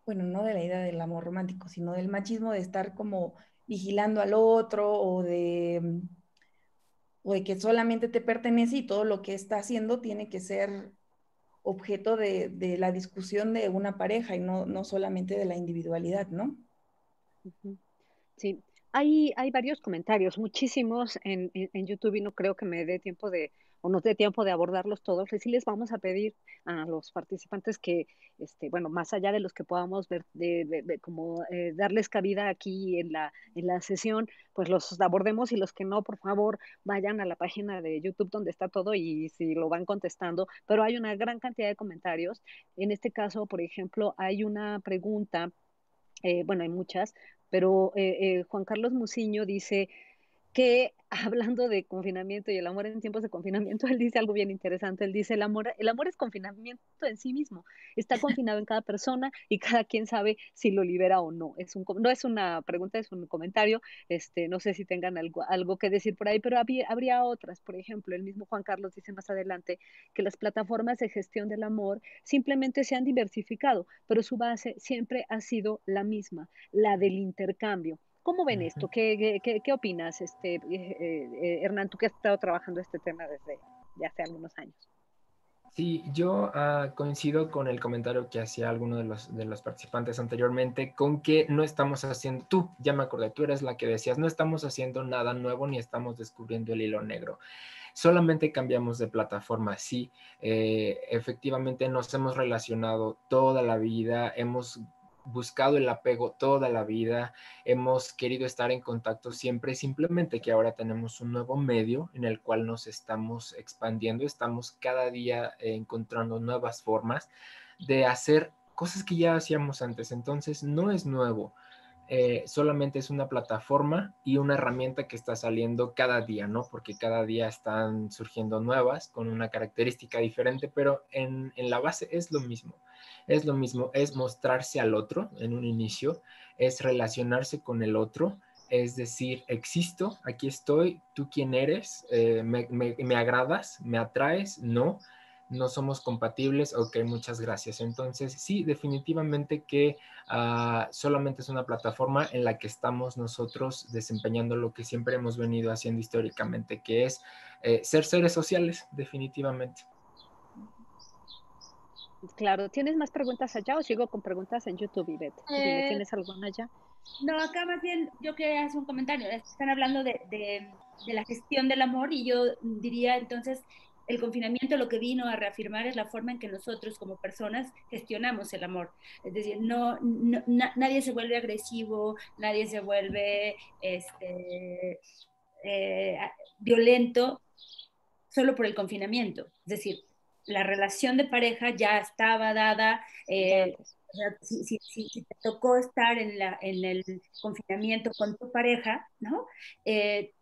bueno, no de la idea del amor romántico, sino del machismo, de estar como vigilando al otro o de, o de que solamente te pertenece y todo lo que está haciendo tiene que ser objeto de, la discusión de una pareja y no, no solamente de la individualidad, ¿no? Sí, hay, hay varios comentarios, muchísimos en, en, YouTube y no creo que me dé tiempo de, o nos dé tiempo de abordarlos todos. Sí les vamos a pedir a los participantes que, este, bueno, más allá de los que podamos ver, de, como eh, darles cabida aquí en la, en la sesión, pues los abordemos y los que no, por favor, vayan a la página de YouTube donde está todo y si lo van contestando. Pero hay una gran cantidad de comentarios. En este caso, por ejemplo, hay una pregunta eh, bueno, hay muchas, pero eh, eh, Juan Carlos Muciño dice que hablando de confinamiento y el amor en tiempos de confinamiento, él dice algo bien interesante. Él dice, el amor, el amor es confinamiento en sí mismo. Está confinado en cada persona y cada quien sabe si lo libera o no. Es un, no es una pregunta, es un comentario. Este, no sé si tengan algo, algo que decir por ahí, pero habría, habría otras. Por ejemplo, el mismo Juan Carlos dice más adelante que las plataformas de gestión del amor simplemente se han diversificado, pero su base siempre ha sido la misma, la del intercambio ¿Cómo ven esto? ¿Qué, qué, opinas, este, eh, eh, Hernán, tú que has estado trabajando este tema desde ya hace algunos años? Sí, yo ah, coincido con el comentario que hacía alguno de los, de los participantes anteriormente, con que no estamos haciendo, tú, ya me acordé, tú eres la que decías, no estamos haciendo nada nuevo ni estamos descubriendo el hilo negro. Solamente cambiamos de plataforma, sí, eh, efectivamente nos hemos relacionado toda la vida, hemos buscado el apego toda la vida, hemos querido estar en contacto siempre, simplemente que ahora tenemos un nuevo medio en el cual nos estamos expandiendo, estamos cada día encontrando nuevas formas de hacer cosas que ya hacíamos antes, entonces no es nuevo. Eh, solamente es una plataforma y una herramienta que está saliendo cada día, ¿no? Porque cada día están surgiendo nuevas con una característica diferente, pero en, la base es lo mismo. Es lo mismo, es mostrarse al otro en un inicio, es relacionarse con el otro, es decir, existo, aquí estoy, tú quién eres, eh, me agradas, me atraes, no no somos compatibles, ok, muchas gracias. Entonces, sí, definitivamente que ah, solamente es una plataforma en la que estamos nosotros desempeñando lo que siempre hemos venido haciendo históricamente, que es eh, ser seres sociales, definitivamente. Claro, ¿tienes más preguntas allá o sigo con preguntas en YouTube, Ivette? Eh, ¿Tienes alguna allá? No, acá más bien yo quería hacer un comentario. Están hablando de, de la gestión del amor y yo diría entonces el confinamiento lo que vino a reafirmar es la forma en que nosotros como personas gestionamos el amor. Es decir, no, nadie se vuelve agresivo, nadie se vuelve este, eh, violento solo por el confinamiento. Es decir, la relación de pareja ya estaba dada. Eh, si, te tocó estar en, la, en el confinamiento con tu pareja, ¿no? Eh,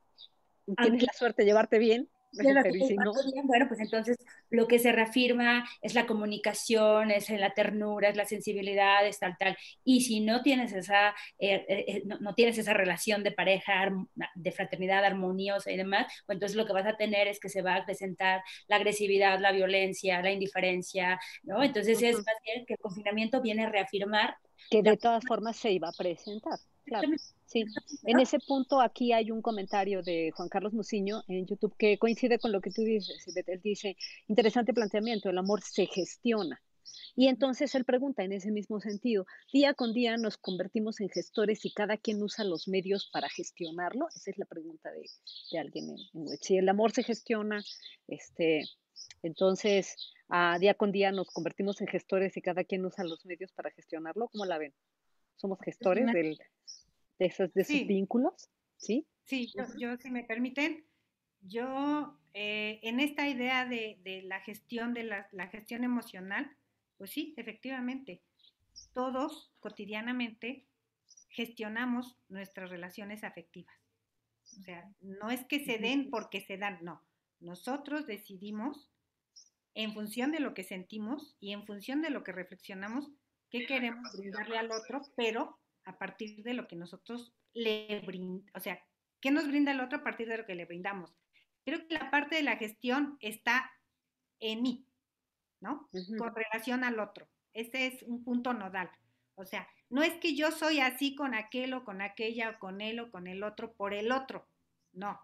Tienes la suerte de llevarte bien bueno, pues entonces lo que se reafirma es la comunicación, es la ternura, es la sensibilidad, es tal, tal. Y si no tienes esa, eh, eh, eh, no, tienes esa relación de pareja, de fraternidad armoniosa y demás, pues entonces lo que vas a tener es que se va a presentar la agresividad, la violencia, la indiferencia, ¿no? Entonces es más bien que el confinamiento viene a reafirmar. Que de todas formas se iba a presentar. Claro. Sí, en ese punto aquí hay un comentario de Juan Carlos Muciño en YouTube que coincide con lo que tú dices. Él dice, interesante planteamiento, el amor se gestiona. Y entonces él pregunta en ese mismo sentido, día con día nos convertimos en gestores y cada quien usa los medios para gestionarlo. Esa es la pregunta de, alguien en, en Si el amor se gestiona, este, entonces a día con día nos convertimos en gestores y cada quien usa los medios para gestionarlo. ¿Cómo la ven? ¿Somos gestores del, de esos, de vínculos, ¿sí? Sí, yo, si me permiten, yo eh, en esta idea de, la gestión, de la, gestión emocional, pues sí, efectivamente, todos cotidianamente gestionamos nuestras relaciones afectivas. O sea, no es que se den porque se dan, no. Nosotros decidimos, en función de lo que sentimos y en función de lo que reflexionamos, qué queremos brindarle al otro, pero a partir de lo que nosotros le brindamos, o sea, ¿qué nos brinda el otro a partir de lo que le brindamos? Creo que la parte de la gestión está en mí, ¿no? Con relación al otro. Ese es un punto nodal. O sea, no es que yo soy así con aquel o con aquella o con él o con el otro por el otro. No.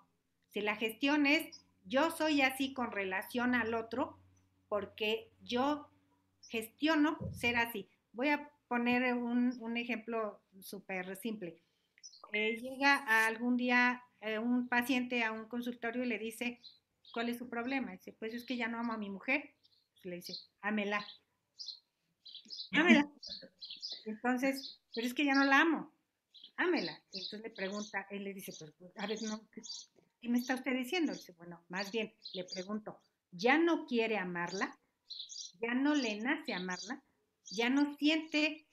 Si la gestión es yo soy así con relación al otro porque yo gestiono ser así. Voy a poner un, ejemplo súper simple. Eh, llega algún día eh, un paciente a un consultorio y le dice, ¿cuál es su problema? Dice, pues es que ya no amo a mi mujer. le dice, ámela. Ámela. Entonces, pero es que ya no la amo. Ámela. entonces le pregunta, él le dice, pues, pues, a ver, no, ¿qué me está usted diciendo? Dice, bueno, más bien le pregunto, ¿ya no quiere amarla? ¿Ya no le nace amarla? Ya no siente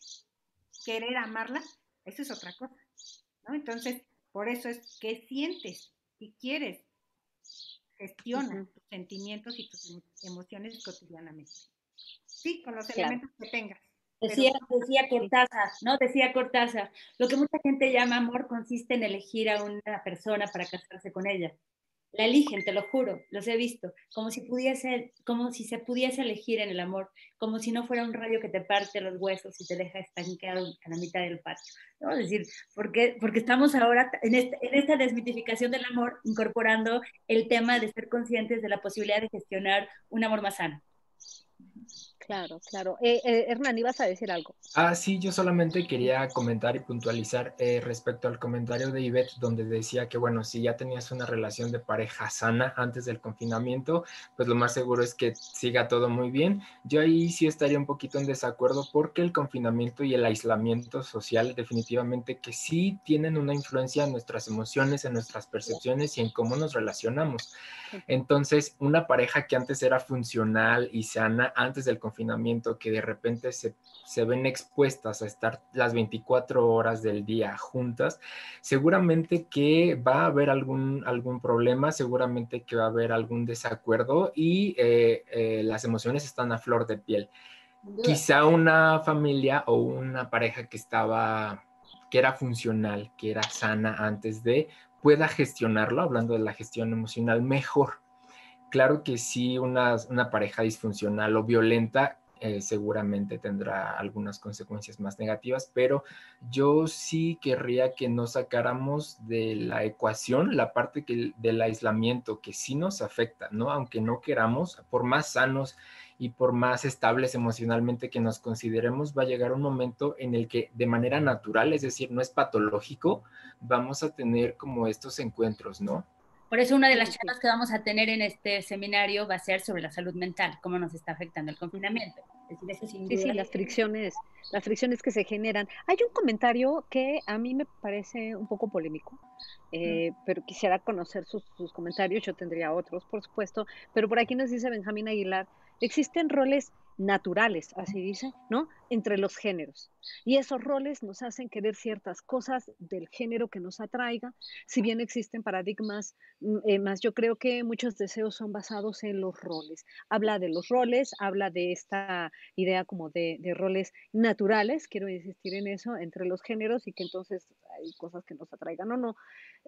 querer amarla, eso es otra cosa, ¿no? Entonces, por eso es que sientes y quieres, gestiona tus sentimientos y tus emociones cotidianamente. Sí, con los elementos que tengas. Decía, decía Cortázar, ¿no? Decía Cortázar, lo que mucha gente llama amor consiste en elegir a una persona para casarse con ella la eligen, te lo juro, los he visto, como si pudiese, como si se pudiese elegir en el amor, como si no fuera un rayo que te parte los huesos y te deja estancado a la mitad del patio. ¿no? Es decir, porque, porque estamos ahora este, en esta desmitificación del amor incorporando el tema de ser conscientes de la posibilidad de gestionar un amor más sano. Claro, claro. Eh, eh, Hernán, ibas a decir algo. Ah, sí, yo solamente quería comentar y puntualizar eh, respecto al comentario de Ivette, donde decía que, bueno, si ya tenías una relación de pareja sana antes del confinamiento, pues lo más seguro es que siga todo muy bien. Yo ahí sí estaría un poquito en desacuerdo porque el confinamiento y el aislamiento social definitivamente que sí tienen una influencia en nuestras emociones, en nuestras percepciones y en cómo nos relacionamos. Entonces, una pareja que antes era funcional y sana antes del confinamiento, confinamiento que de repente se, se, ven expuestas a estar las 24 horas del día juntas, seguramente que va a haber algún, algún problema, seguramente que va a haber algún desacuerdo y eh, eh, las emociones están a flor de piel. Quizá una familia o una pareja que estaba, que era funcional, que era sana antes de, pueda gestionarlo, hablando de la gestión emocional, mejor Claro que sí, una, pareja disfuncional o violenta eh, seguramente tendrá algunas consecuencias más negativas, pero yo sí querría que no sacáramos de la ecuación la parte del aislamiento que sí nos afecta, ¿no? Aunque no queramos, por más sanos y por más estables emocionalmente que nos consideremos, va a llegar un momento en el que de manera natural, es decir, no es patológico, vamos a tener como estos encuentros, ¿no? Por eso una de las charlas que vamos a tener en este seminario va a ser sobre la salud mental, cómo nos está afectando el confinamiento. sí, sí, las fricciones, las fricciones que se generan. Hay un comentario que a mí me parece un poco polémico, eh, pero quisiera conocer sus, sus comentarios. Yo tendría otros, por supuesto, pero por aquí nos dice Benjamín Aguilar, existen roles naturales, así dice, ¿no? Entre los géneros. Y esos roles nos hacen querer ciertas cosas del género que nos atraiga, si bien existen paradigmas, mm, eh, más yo creo que muchos deseos son basados en los roles. Habla de los roles, habla de esta idea como de, roles naturales, quiero insistir en eso, entre los géneros y que entonces hay cosas que nos atraigan o no.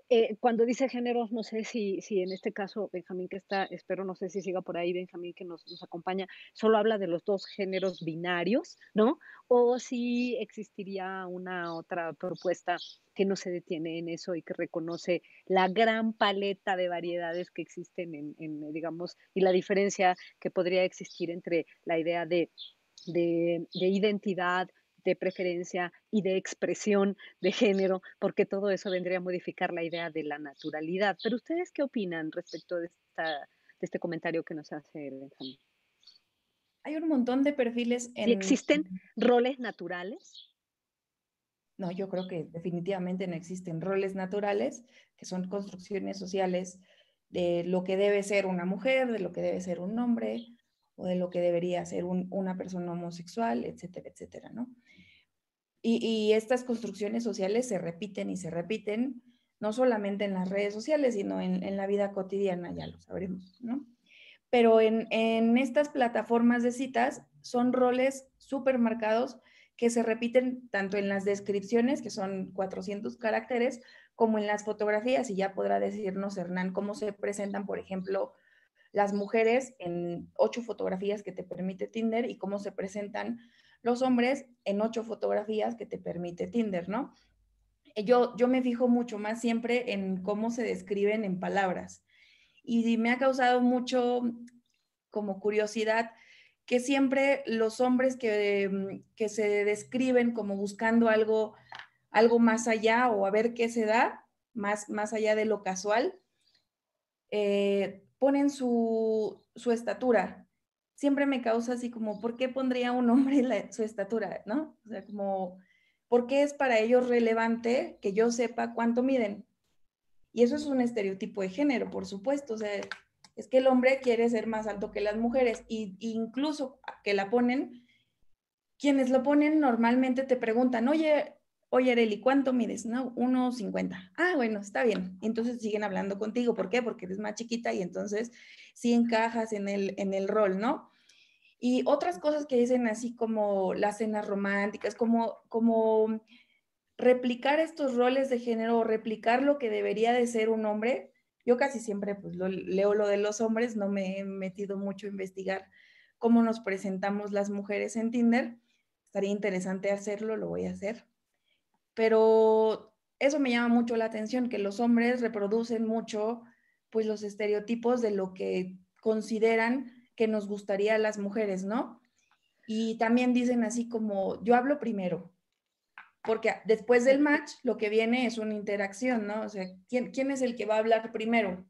Eh, cuando dice géneros, no sé si, si en este caso Benjamín que está, espero, no sé si siga por ahí Benjamín que nos, nos acompaña, solo habla de los dos géneros binarios, ¿no? O si existiría una otra propuesta que no se detiene en eso y que reconoce la gran paleta de variedades que existen en, digamos, y la diferencia que podría existir entre la idea de, de, de identidad, de preferencia y de expresión de género, porque todo eso vendría a modificar la idea de la naturalidad. Pero ustedes qué opinan respecto de, esta, de este comentario que nos hace Benjamín? Hay un montón de perfiles. En... existen roles naturales? No, yo creo que definitivamente no existen roles naturales, que son construcciones sociales de lo que debe ser una mujer, de lo que debe ser un hombre, o de lo que debería ser una persona homosexual, etcétera, etcétera, ¿no? Y, y, estas construcciones sociales se repiten y se repiten, no solamente en las redes sociales, sino en, en la vida cotidiana, ya lo sabremos, ¿no? Pero en, estas plataformas de citas son roles súper marcados que se repiten tanto en las descripciones, que son 400 caracteres, como en las fotografías, y ya podrá decirnos Hernán cómo se presentan, por ejemplo, las mujeres en ocho fotografías que te permite Tinder y cómo se presentan los hombres en ocho fotografías que te permite Tinder, ¿no? Yo, yo me fijo mucho más siempre en cómo se describen en palabras y me ha causado mucho como curiosidad que siempre los hombres que, mm, que se describen como buscando algo, algo más allá o a ver qué se da, más, más allá de lo casual, eh, ponen su, su, estatura. Siempre me causa así como, ¿por qué pondría un hombre su estatura? ¿No? O sea, como, ¿por qué es para ellos relevante que yo sepa cuánto miden? Y eso es un estereotipo de género, por supuesto. O sea, es que el hombre quiere ser más alto que las mujeres. Y incluso que la ponen, quienes lo ponen normalmente te preguntan, oye, oye, Areli, ¿cuánto mides? No, 1,50. Ah, bueno, está bien. Entonces siguen hablando contigo. ¿Por qué? Porque eres más chiquita y entonces sí encajas en el, en el rol, ¿no? Y otras cosas que dicen así como las cenas románticas, como, como replicar estos roles de género o replicar lo que debería de ser un hombre, yo casi siempre pues leo lo de los hombres, no me he metido mucho a investigar cómo nos presentamos las mujeres en Tinder. Estaría interesante hacerlo, lo voy a hacer. Pero eso me llama mucho la atención, que los hombres reproducen mucho pues los estereotipos de lo que consideran que nos gustaría a las mujeres, ¿no? Y también dicen así como, yo hablo primero, porque después del match lo que viene es una interacción, ¿no? O sea, ¿quién, ¿quién, es el que va a hablar primero?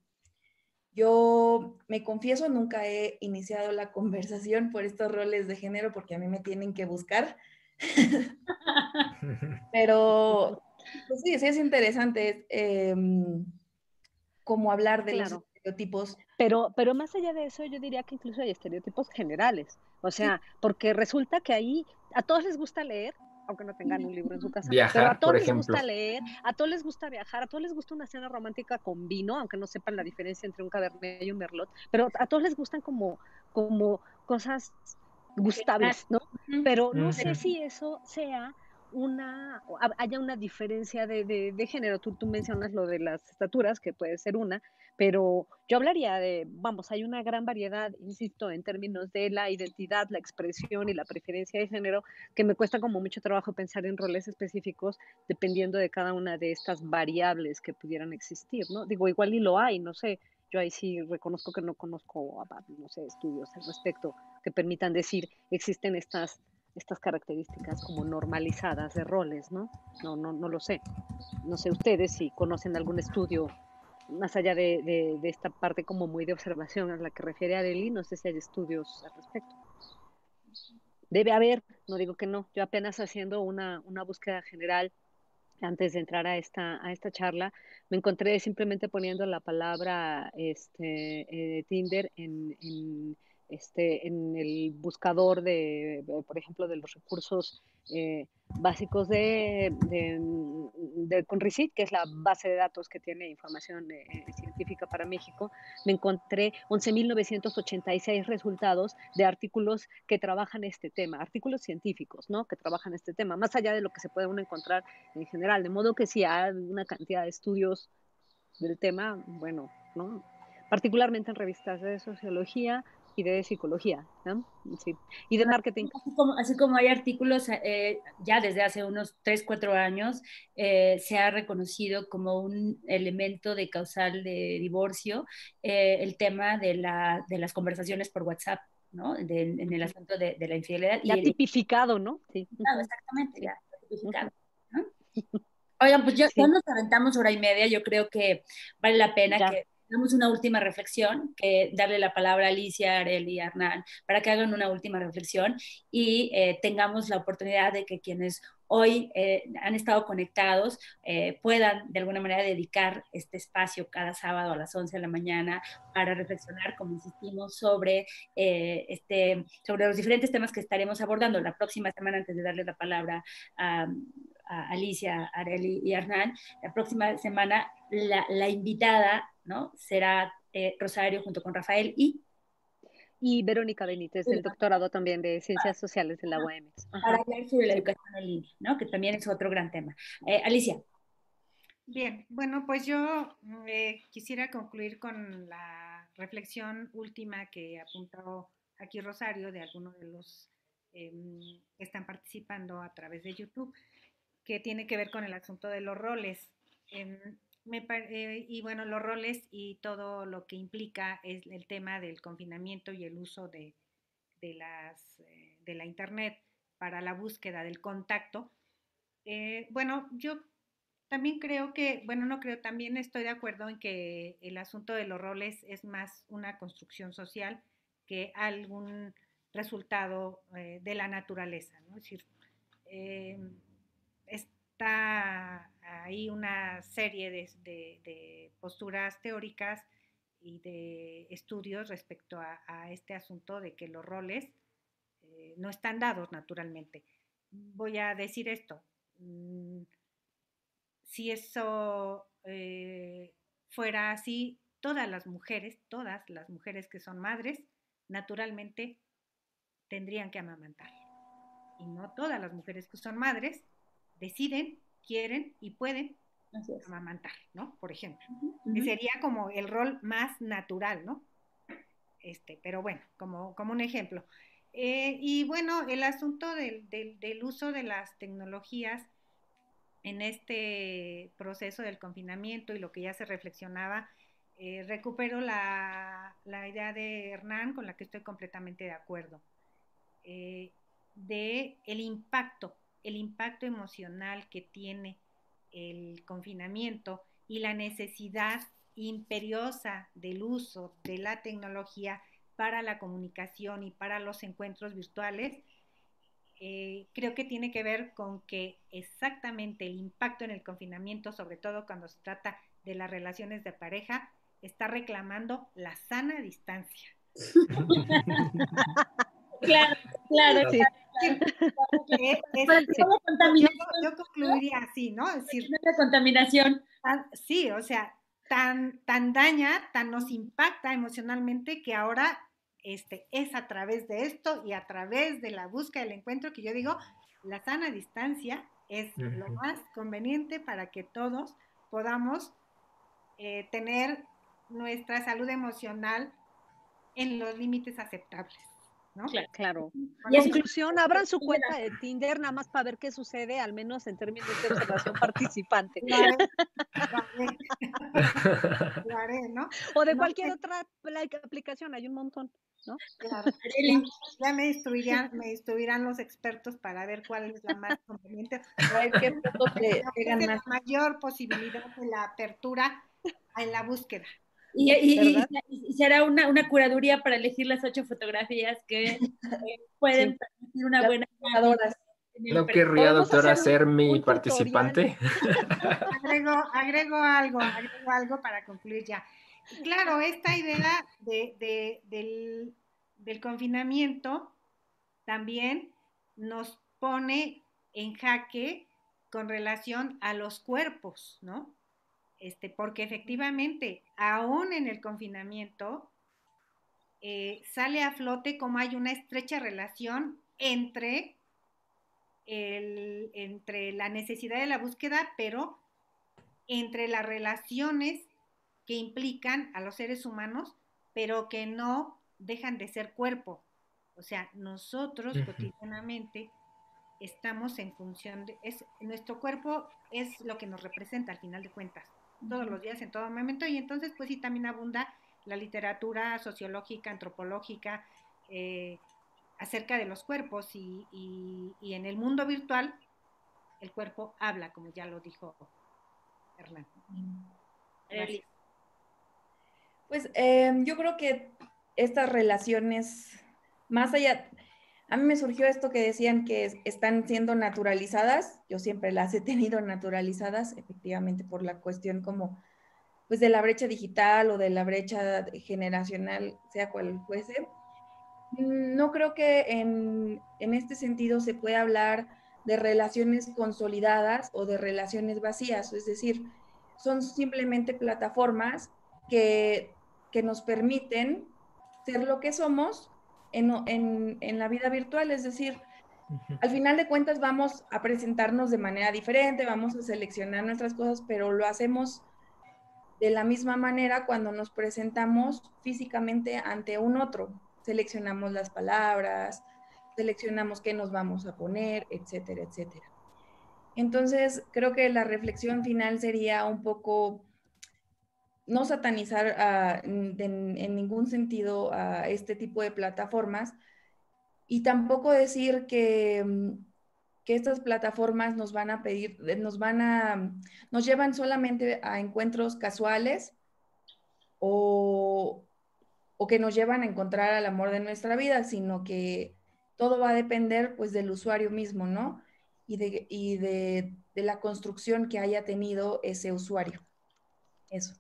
Yo me confieso, nunca he iniciado la conversación por estos roles de género porque a mí me tienen que buscar. Pero pues sí, sí es interesante eh, como hablar de los estereotipos. Pero, pero más allá de eso, yo diría que incluso hay estereotipos generales. O sea, porque resulta que ahí a todos les gusta leer, aunque no tengan un libro en su casa. Viajar, pero a todos por les gusta leer, a todos les gusta viajar, a todos les gusta una cena romántica con vino, aunque no sepan la diferencia entre un cabernet y un merlot, pero a todos les gustan como, como cosas gustables, ¿no? Pero no sé si eso sea una, haya una diferencia de, de- género. Tú, tú mencionas lo de las estaturas, que puede ser una, pero yo hablaría de, vamos, hay una gran variedad, insisto, en términos de la identidad, la expresión y la preferencia de género, que me cuesta como mucho trabajo pensar en roles específicos dependiendo de cada una de estas variables que pudieran existir, ¿no? Digo, igual y lo hay, no sé, yo ahí sí reconozco que no conozco, no sé, estudios al respecto que permitan decir existen estas estas características como normalizadas de roles, ¿no? No, no, no lo sé. No sé ustedes si conocen algún estudio más allá de, de, de esta parte como muy de observación a la que refiere Areli, no sé si hay estudios al respecto. Debe haber, no digo que no, yo apenas haciendo una, una búsqueda general antes de entrar a esta, a esta charla, me encontré simplemente poniendo la palabra este, eh, Tinder en, en, este, en el buscador de, por ejemplo, de los recursos eh, básicos de, de, de Conrecit, que es la base de datos que tiene información eh, científica para México, me encontré 11.986 resultados de artículos que trabajan este tema, artículos científicos, ¿no? Que trabajan este tema, más allá de lo que se puede uno encontrar en general, de modo que si hay una cantidad de estudios del tema, bueno, ¿no? Particularmente en revistas de sociología, y de psicología, ¿no? Sí. Y de marketing. Así como, así como hay artículos eh, ya desde hace unos 3, 4 años, eh, se ha reconocido como un elemento de causal de divorcio eh, el tema de, la, de, las conversaciones por WhatsApp. ¿no? De, en el asunto de, de la infidelidad. Ya y tipificado, ¿no? Sí. Claro, exactamente, ya tipificado. ¿no? Oigan, pues ya, sí. ya, nos aventamos hora y media, yo creo que vale la pena ya. que Hagamos una última reflexión, que darle la palabra a Alicia, Areli y Hernán para que hagan una última reflexión y eh, tengamos la oportunidad de que quienes hoy eh, han estado conectados eh, puedan de alguna manera dedicar este espacio cada sábado a las 11 de la mañana para reflexionar, como insistimos, sobre, eh, este, sobre los diferentes temas que estaremos abordando la próxima semana antes de darle la palabra a, a Alicia, Areli y Hernán. La próxima semana la, la invitada ¿no? será eh, Rosario junto con Rafael y y Verónica Benítez, del doctorado también de Ciencias Sociales de la UAM. Para hablar sobre la educación en línea, ¿no? que también es otro gran tema. Eh, Alicia. Bien, bueno, pues yo eh, quisiera concluir con la reflexión última que apuntó aquí Rosario de algunos de los eh, que están participando a través de YouTube, que tiene que ver con el asunto de los roles. Me, eh, y bueno, los roles y todo lo que implica es el tema del confinamiento y el uso de, de, las, eh, de la Internet para la búsqueda del contacto. Eh, bueno, yo también creo que, bueno, no creo, también estoy de acuerdo en que el asunto de los roles es más una construcción social que algún resultado eh, de la naturaleza, ¿no? Es decir, está ahí una serie de, de, posturas teóricas y de estudios respecto a, a este asunto de que los roles eh, no están dados naturalmente. Voy a decir esto. Mm, si eso eh, fuera así, todas las mujeres, todas las mujeres que son madres, naturalmente tendrían que amamantar. Y no todas las mujeres que son madres deciden quieren y pueden amamantar, ¿no? Por ejemplo. Uh -huh. Que sería como el rol más natural, ¿no? Este, pero bueno, como, como un ejemplo. Eh, y bueno, el asunto del, del, del, uso de las tecnologías en este proceso del confinamiento y lo que ya se reflexionaba, eh, recupero la, la, idea de Hernán con la que estoy completamente de acuerdo, eh, de el impacto el impacto emocional que tiene el confinamiento y la necesidad imperiosa del uso de la tecnología para la comunicación y para los encuentros virtuales, eh, creo que tiene que ver con que exactamente el impacto en el confinamiento, sobre todo cuando se trata de las relaciones de pareja, está reclamando la sana distancia. claro, claro. Sí. Yo, concluiría así, ¿no? Es decir, la contaminación. sí, o sea, tan, tan daña, tan nos impacta emocionalmente que ahora este, es a través de esto y a través de la búsqueda del encuentro que yo digo, la sana distancia es lo más conveniente para que todos podamos eh, tener nuestra salud emocional en los límites aceptables. ¿No? Claro. Y conclusión, abran su cuenta de Tinder nada más para ver qué sucede, al menos en términos de observación participante. O de cualquier otra aplicación, hay un montón. ¿no? Claro. Ya, me instruirán, me instruirán los expertos para ver cuál es la más conveniente. qué la mayor posibilidad de la apertura en la búsqueda. Y, y, y, será una, una, curaduría para elegir las ocho fotografías que pueden permitir una buena ¿No querría, doctora, ser mi participante? agrego, agrego algo, agrego algo para concluir ya. Claro, esta idea de, de, del, del confinamiento también nos pone en jaque con relación a los cuerpos, ¿no? Este, porque efectivamente, aún en el confinamiento, eh, sale a flote como hay una estrecha relación entre, el, entre la necesidad de la búsqueda, pero entre las relaciones que implican a los seres humanos, pero que no dejan de ser cuerpo. O sea, nosotros cotidianamente estamos en función de, es, nuestro cuerpo es lo que nos representa al final de cuentas todos los días, en todo momento, y entonces pues sí también abunda la literatura sociológica, antropológica, eh, acerca de los cuerpos y, y, en el mundo virtual el cuerpo habla, como ya lo dijo Hernán. Pues em, yo creo que estas relaciones, más allá, a mí me surgió esto que decían que están siendo naturalizadas. Yo siempre las he tenido naturalizadas, efectivamente, por la cuestión como, pues, de la brecha digital o de la brecha generacional, sea cual fuese. No creo que en, en este sentido se pueda hablar de relaciones consolidadas o de relaciones vacías, es decir, son simplemente plataformas que, que nos permiten ser lo que somos en, la vida virtual, es decir, al final de cuentas vamos a presentarnos de manera diferente, vamos a seleccionar nuestras cosas, pero lo hacemos de la misma manera cuando nos presentamos físicamente ante un otro. Seleccionamos las palabras, seleccionamos qué nos vamos a poner, etcétera, etcétera. Entonces, creo que la reflexión final sería un poco no satanizar ah, en, ningún sentido a este tipo de plataformas y tampoco decir que, mm, que, estas plataformas nos van a pedir, eh, nos van a, nos llevan solamente a encuentros casuales o, o que nos llevan a encontrar al amor de nuestra vida, sino que todo va a depender pues del usuario mismo, ¿no? Y de, y de, de la construcción que haya tenido ese usuario. Eso.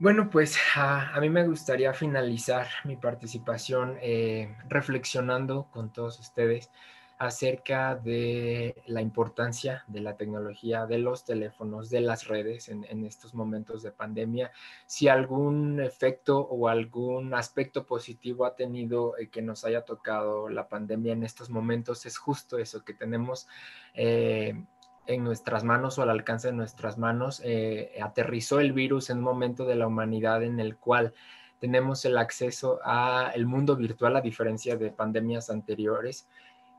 Bueno, pues a, mí me gustaría finalizar mi participación eh, reflexionando con todos ustedes acerca de la importancia de la tecnología, de los teléfonos, de las redes en, estos momentos de pandemia, si algún efecto o algún aspecto positivo ha tenido eh, que nos haya tocado la pandemia en estos momentos, es justo eso, que tenemos eh, en nuestras manos o al alcance de nuestras manos. Eh, aterrizó el virus en un momento de la humanidad en el cual tenemos el acceso al mundo virtual a diferencia de pandemias anteriores.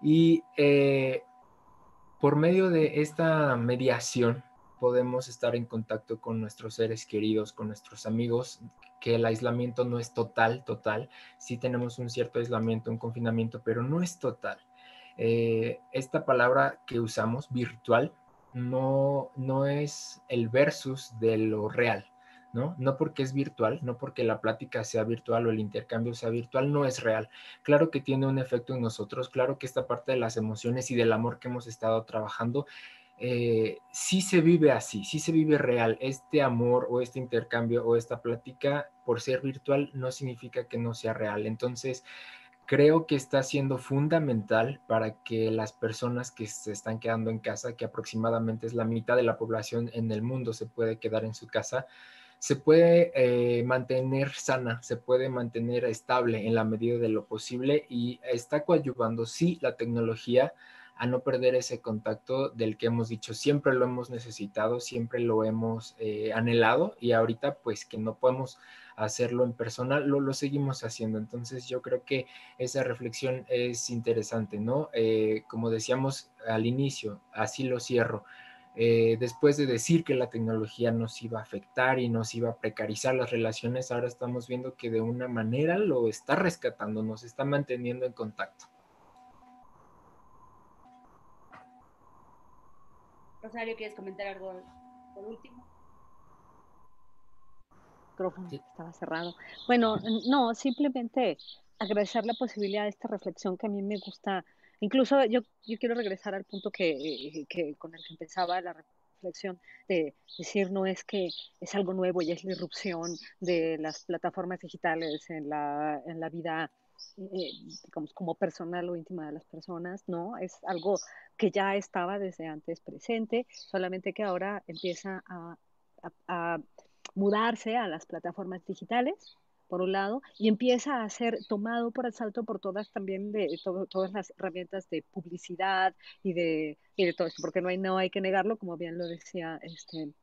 Y eh, por medio de esta mediación podemos estar en contacto con nuestros seres queridos, con nuestros amigos, que el aislamiento no es total, total. Sí tenemos un cierto aislamiento, un confinamiento, pero no es total. Eh, esta palabra que usamos, virtual, no, no es el versus de lo real, ¿no? No porque es virtual, no porque la plática sea virtual o el intercambio sea virtual, no es real. Claro que tiene un efecto en nosotros, claro que esta parte de las emociones y del amor que hemos estado trabajando eh, sí se vive así, sí se vive real. Este amor o este intercambio o esta plática, por ser virtual, no significa que no sea real. Entonces, creo que está siendo fundamental para que las personas que se están quedando en casa, que aproximadamente es la mitad de la población en el mundo se puede quedar en su casa, se puede eh, mantener sana, se puede mantener estable en la medida de lo posible y está coadyuvando, sí, la tecnología a no perder ese contacto del que hemos dicho, siempre lo hemos necesitado, siempre lo hemos eh, anhelado y ahorita pues que no podemos hacerlo en persona, lo, seguimos haciendo. Entonces yo creo que esa reflexión es interesante, ¿no? Eh, como decíamos al inicio, así lo cierro. Eh, después de decir que la tecnología nos iba a afectar y nos iba a precarizar las relaciones, ahora estamos viendo que de una manera lo está rescatando, nos está manteniendo en contacto. Rosario, ¿quieres comentar algo por último? micrófono estaba cerrado. Bueno, no, simplemente agradecer la posibilidad de esta reflexión que a mí me gusta. Incluso yo, yo quiero regresar al punto que, que, con el que empezaba la reflexión de decir no es que es algo nuevo y es la irrupción de las plataformas digitales en la, en la vida eh, digamos, como personal o íntima de las personas, ¿no? Es algo que ya estaba desde antes presente, solamente que ahora empieza a, mudarse a las plataformas digitales, por un lado, y empieza a ser tomado por asalto por todas también de todas las herramientas de publicidad y de, y de todo esto, porque no hay, no hay que negarlo, como bien lo decía este,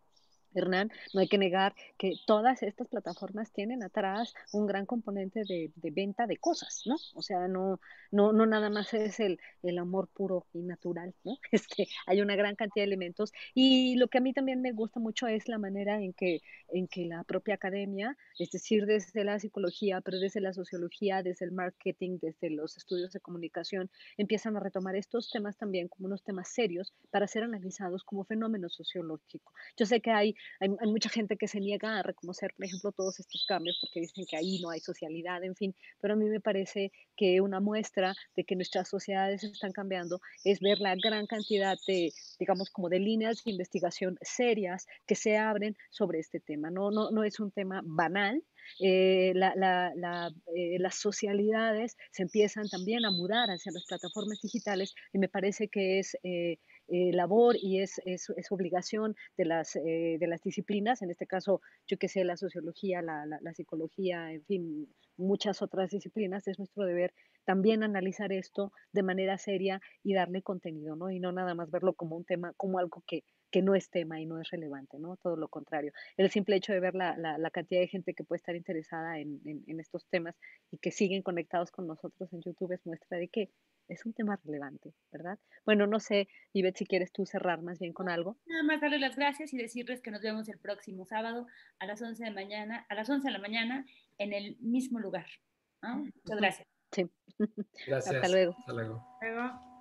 Hernán, no hay que negar que todas estas plataformas tienen atrás un gran componente de, venta de cosas, ¿no? O sea, no, no, no nada más es el, el, amor puro y natural, ¿no? Este, hay una gran cantidad de elementos y lo que a mí también me gusta mucho es la manera en que, en que la propia academia, es decir, desde la psicología, pero desde la sociología, desde el marketing, desde los estudios de comunicación, empiezan a retomar estos temas también como unos temas serios para ser analizados como fenómeno sociológico. Yo sé que hay hay, mucha gente que se niega a reconocer, por ejemplo, todos estos cambios porque dicen que ahí no hay socialidad, en fin, pero a mí me parece que una muestra de que nuestras sociedades están cambiando es ver la gran cantidad de, digamos, como de líneas de investigación serias que se abren sobre este tema. No, no, no es un tema banal, eh, la, la, eh, las socialidades se empiezan también a mudar hacia las plataformas digitales y me parece que es eh, eh, labor y es, es, es, obligación de las, eh, de las disciplinas, en este caso, yo que sé, la sociología, la, la, psicología, en fin, muchas otras disciplinas, es nuestro deber también analizar esto de manera seria y darle contenido, ¿no? Y no nada más verlo como un tema, como algo que, que no es tema y no es relevante, ¿no? Todo lo contrario. El simple hecho de ver la, la, la cantidad de gente que puede estar interesada en, en, en, estos temas y que siguen conectados con nosotros en YouTube es muestra de que es un tema relevante, ¿verdad? Bueno, no sé, Ivette, si quieres tú cerrar más bien con algo. Nada más darles las gracias y decirles que nos vemos el próximo sábado a las 11 de mañana, a las 11 de la mañana en el mismo lugar. Muchas gracias. Sí. Gracias. Hasta luego. Hasta luego. luego.